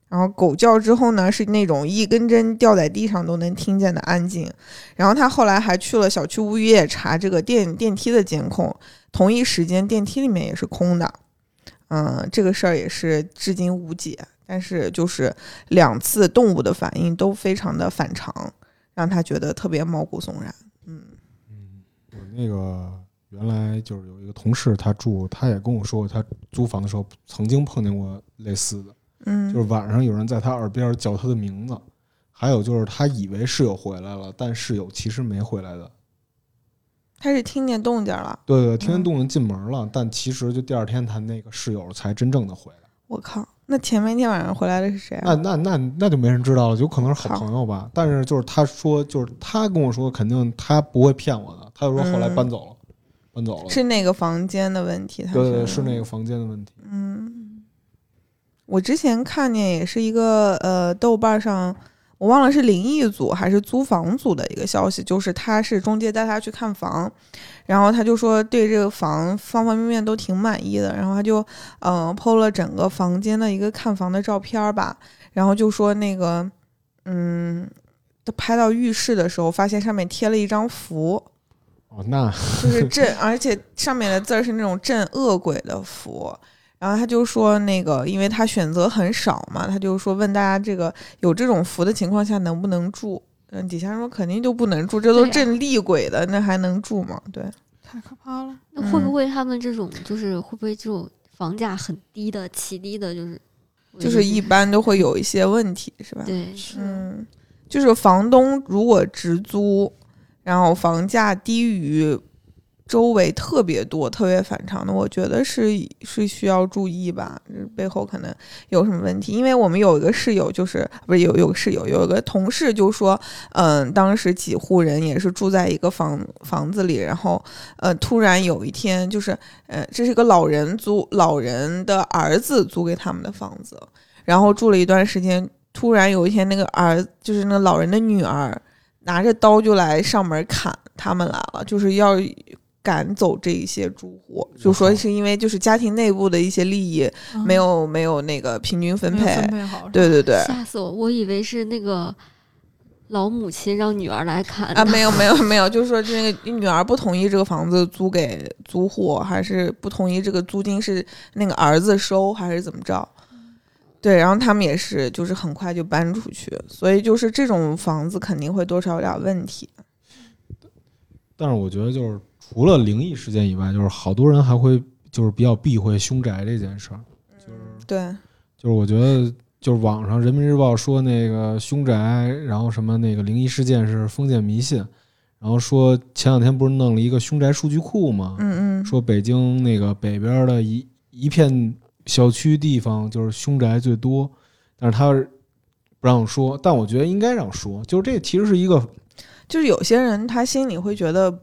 然后狗叫之后呢，是那种一根针掉在地上都能听见的安静。然后他后来还去了小区物业查这个电电梯的监控，同一时间电梯里面也是空的。嗯，这个事儿也是至今无解。但是就是两次动物的反应都非常的反常。让他觉得特别毛骨悚然。嗯嗯，我那个原来就是有一个同事，他住，他也跟我说，他租房的时候曾经碰见过类似的。嗯，就是晚上有人在他耳边叫他的名字，还有就是他以为室友回来了，但室友其实没回来的。他是听见动静了。对对，听见动静进门了，但其实就第二天他那个室友才真正的回来。我靠。那前面一天晚上回来的是谁？那那那那就没人知道了，有可能是好朋友吧。但是就是他说，就是他跟我说，肯定他不会骗我的。他就说后来搬走了，搬走了。是那个房间的问题？对对，是那个房间的问题。嗯，我之前看见也是一个呃，豆瓣上。我忘了是灵异组还是租房组的一个消息，就是他是中介带他去看房，然后他就说对这个房方方面面都挺满意的，然后他就嗯剖了整个房间的一个看房的照片吧，然后就说那个嗯，他拍到浴室的时候，发现上面贴了一张符，哦，那就是镇，而且上面的字儿是那种镇恶鬼的符。然后他就说，那个，因为他选择很少嘛，他就说问大家，这个有这种福的情况下能不能住？嗯，底下说肯定就不能住，这都镇厉鬼的，那还能住吗？对，太可怕了。那会不会他们这种就是会不会这种房价很低的、起低的，就是就是一般都会有一些问题，是吧？对，嗯，就是房东如果直租，然后房价低于。周围特别多、特别反常的，我觉得是是需要注意吧，背后可能有什么问题。因为我们有一个室友，就是不是有有个室友，有一个同事就说，嗯，当时几户人也是住在一个房房子里，然后呃，突然有一天，就是呃，这是一个老人租老人的儿子租给他们的房子，然后住了一段时间，突然有一天，那个儿就是那个老人的女儿拿着刀就来上门砍他们来了，就是要。赶走这一些住户，就说是因为就是家庭内部的一些利益没有没有那个平均分配，对对对，吓死我！我以为是那个老母亲让女儿来看啊，没有没有 没有，就是说这个女儿不同意这个房子租给租户，还是不同意这个租金是那个儿子收，还是怎么着？对，然后他们也是就是很快就搬出去，所以就是这种房子肯定会多少有点问题。但是我觉得就是。除了灵异事件以外，就是好多人还会就是比较避讳凶宅这件事儿，就是对，就是我觉得就是网上人民日报说那个凶宅，然后什么那个灵异事件是封建迷信，然后说前两天不是弄了一个凶宅数据库吗？嗯嗯，说北京那个北边的一一片小区地方就是凶宅最多，但是他不让说，但我觉得应该让说，就是这其实是一个，就是有些人他心里会觉得。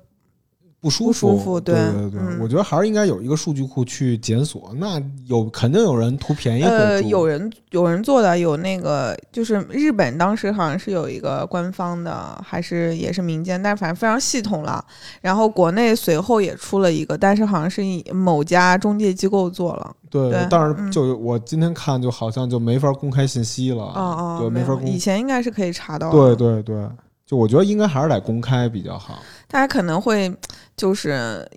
不舒服对对对我觉得还是应该有一个数据库去检索。那有肯定有人图便宜呃，有人有人做的，有那个就是日本当时好像是有一个官方的，还是也是民间，但是反正非常系统了。然后国内随后也出了一个，但是好像是以某家中介机构做了。对对但是嗯就我今天看，就好像就没法公开信息了。哦哦，对，没法公。以前应该是可以查到的。对对对，就我觉得应该还是得公开比较好。大家可能会就是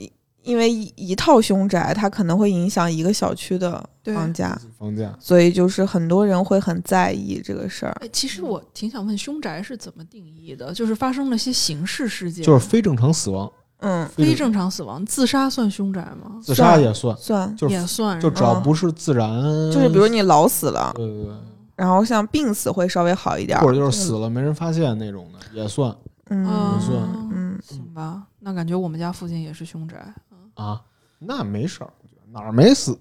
因为一一套凶宅，它可能会影响一个小区的房价，房价所以就是很多人会很在意这个事儿。哎，其实我挺想问，凶宅是怎么定义的？就是发生了些刑事事件，就是非正常死亡，嗯，非正常死亡，自杀算凶宅吗？自杀也算，算就是也算，就只要嗯不是自然，就是比如你老死了，对对对，然后像病死会稍微好一点，或者就是死了没人发现那种的也算嗯也算嗯，行吧，那感觉我们家附近也是凶宅。啊，那没事儿，哪儿没死，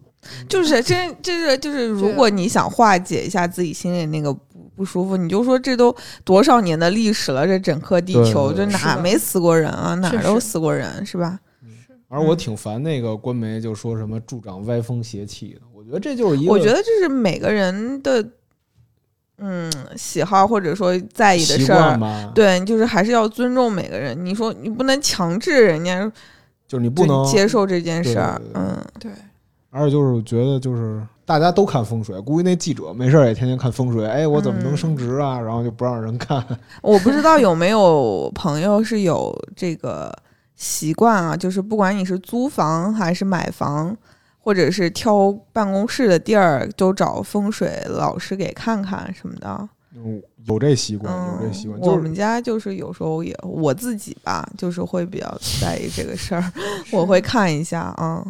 就是这就是就是，如果你想化解一下自己心里那个不不舒服，你就说这都多少年的历史了，这整颗地球对对这哪没死过人啊？哪都死过人是吧？而我挺烦那个官媒就说什么助长歪风邪气的，我觉得这就是一个，我觉得这是每个人的嗯喜好或者说在意的事儿对，就是还是要尊重每个人。你说你不能强制人家就是你不能接受这件事儿嗯，对，而且就是觉得就是大家都看风水，估计那记者没事儿也天天看风水，哎，我怎么能升职啊？然后就不让人看。我不知道有没有朋友是有这个习惯啊，就是不管你是租房还是买房，或者是挑办公室的地儿，都找风水老师给看看什么的。嗯有这习惯，有这嗯习惯，，我就是们家就是有时候也我自己吧，就是会比较在意这个事儿，我会看一下 啊，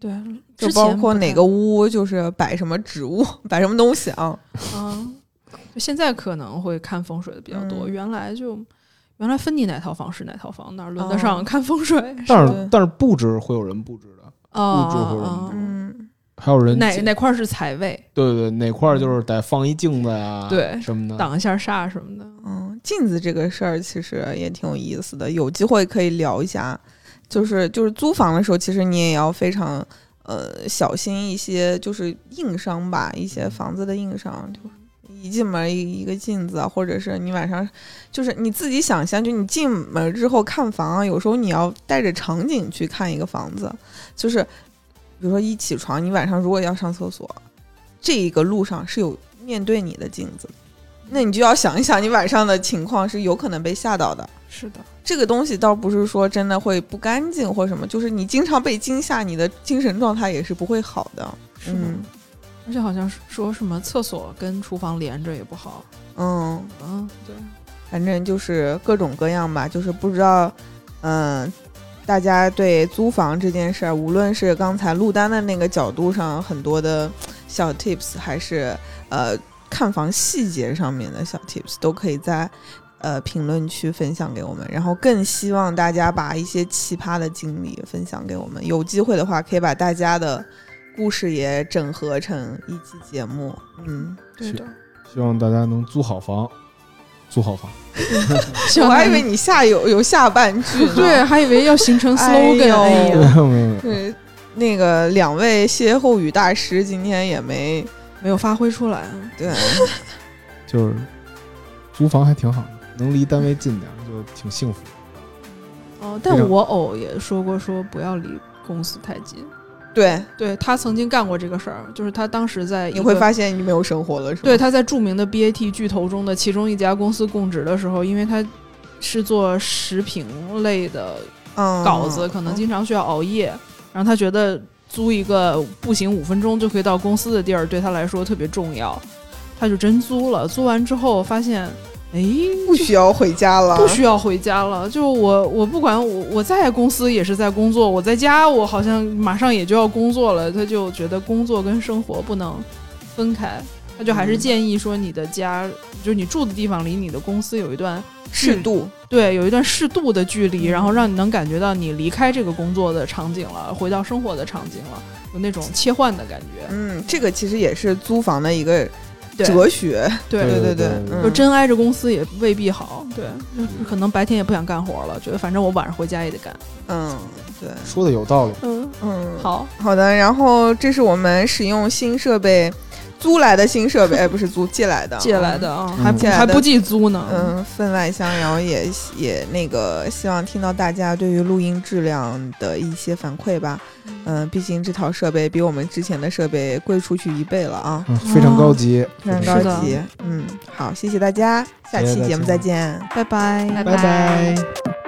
对，就包括哪个屋就是摆什么植物，摆什么东西啊。嗯，就现在可能会看风水的比较多，嗯原来就原来分你哪套房是哪套房，哪轮得哦上看风水？对但是但是布置会有人布置的，啊布置会有人啊布置嗯，还有人哪哪块儿是财位，对对哪块儿就是得放一镜子呀，对什么的。挡一下煞什么的。嗯，镜子这个事儿其实也挺有意思的，有机会可以聊一下。就是就是租房的时候，其实你也要非常呃小心一些，就是硬伤吧，一些房子的硬伤，就一进门一一个镜子啊，或者是你晚上就是你自己想象，就你进门之后看房啊，有时候你要带着场景去看一个房子，就是比如说一起床，你晚上如果要上厕所，这一个路上是有面对你的镜子，那你就要想一想，你晚上的情况是有可能被吓到的。是的，这个东西倒不是说真的会不干净或什么，就是你经常被惊吓，你的精神状态也是不会好的。是的。嗯而且好像说什么厕所跟厨房连着也不好。嗯，嗯，对，反正就是各种各样吧，就是不知道，嗯、大家对租房这件事儿，无论是刚才陆丹的那个角度上很多的小 tips，还是呃看房细节上面的小 tips，都可以在呃评论区分享给我们。然后更希望大家把一些奇葩的经历分享给我们。有机会的话，可以把大家的故事也整合成一期节目。嗯，对的。希望大家能租好房，租好房。我还以为你下有有下半句呢。对，还以为要形成哎 slogan，呦哎呀，没有没有没有，对，那个两位歇后语大师今天也没没有发挥出来。对，就是租房还挺好的，能离单位近点儿就挺幸福。哦，但我偶也说过，说不要离公司太近。对，对他曾经干过这个事儿，就是他当时在你会发现你没有生活了，是吗？对，他在著名的 BAT 巨头中的其中一家公司供职的时候，因为他是做食品类的嗯，稿子，可能经常需要熬夜，然后他觉得租一个步行五分钟就可以到公司的地儿对他来说特别重要，他就真租了。租完之后发现，哎，不需要回家了，不需要回家了。就我我不管我我在公司也是在工作，我在家我好像马上也就要工作了，他就觉得工作跟生活不能分开。他就还是嗯建议说，你的家、就是你住的地方离你的公司有一段适度。对，有一段适度的距离，嗯然后让你能感觉到你离开这个工作的场景了，回到生活的场景了，有那种切换的感觉。嗯，这个其实也是租房的一个对哲学。对对对对就真挨着公司也未必好，对，可能白天也不想干活了，觉得反正我晚上回家也得干。嗯，对，说的有道理。嗯，嗯，好，好的。然后这是我们使用新设备租来的新设备，哎，不是租借来的，借来的啊，嗯还还不计租呢。嗯，分外香，然后也也那个希望听到大家对于录音质量的一些反馈吧。嗯，毕竟这套设备比我们之前的设备贵出去一倍了啊，嗯，非常高级，非常高级。嗯，好，谢谢大家，下期节目再见。拜拜，拜拜拜。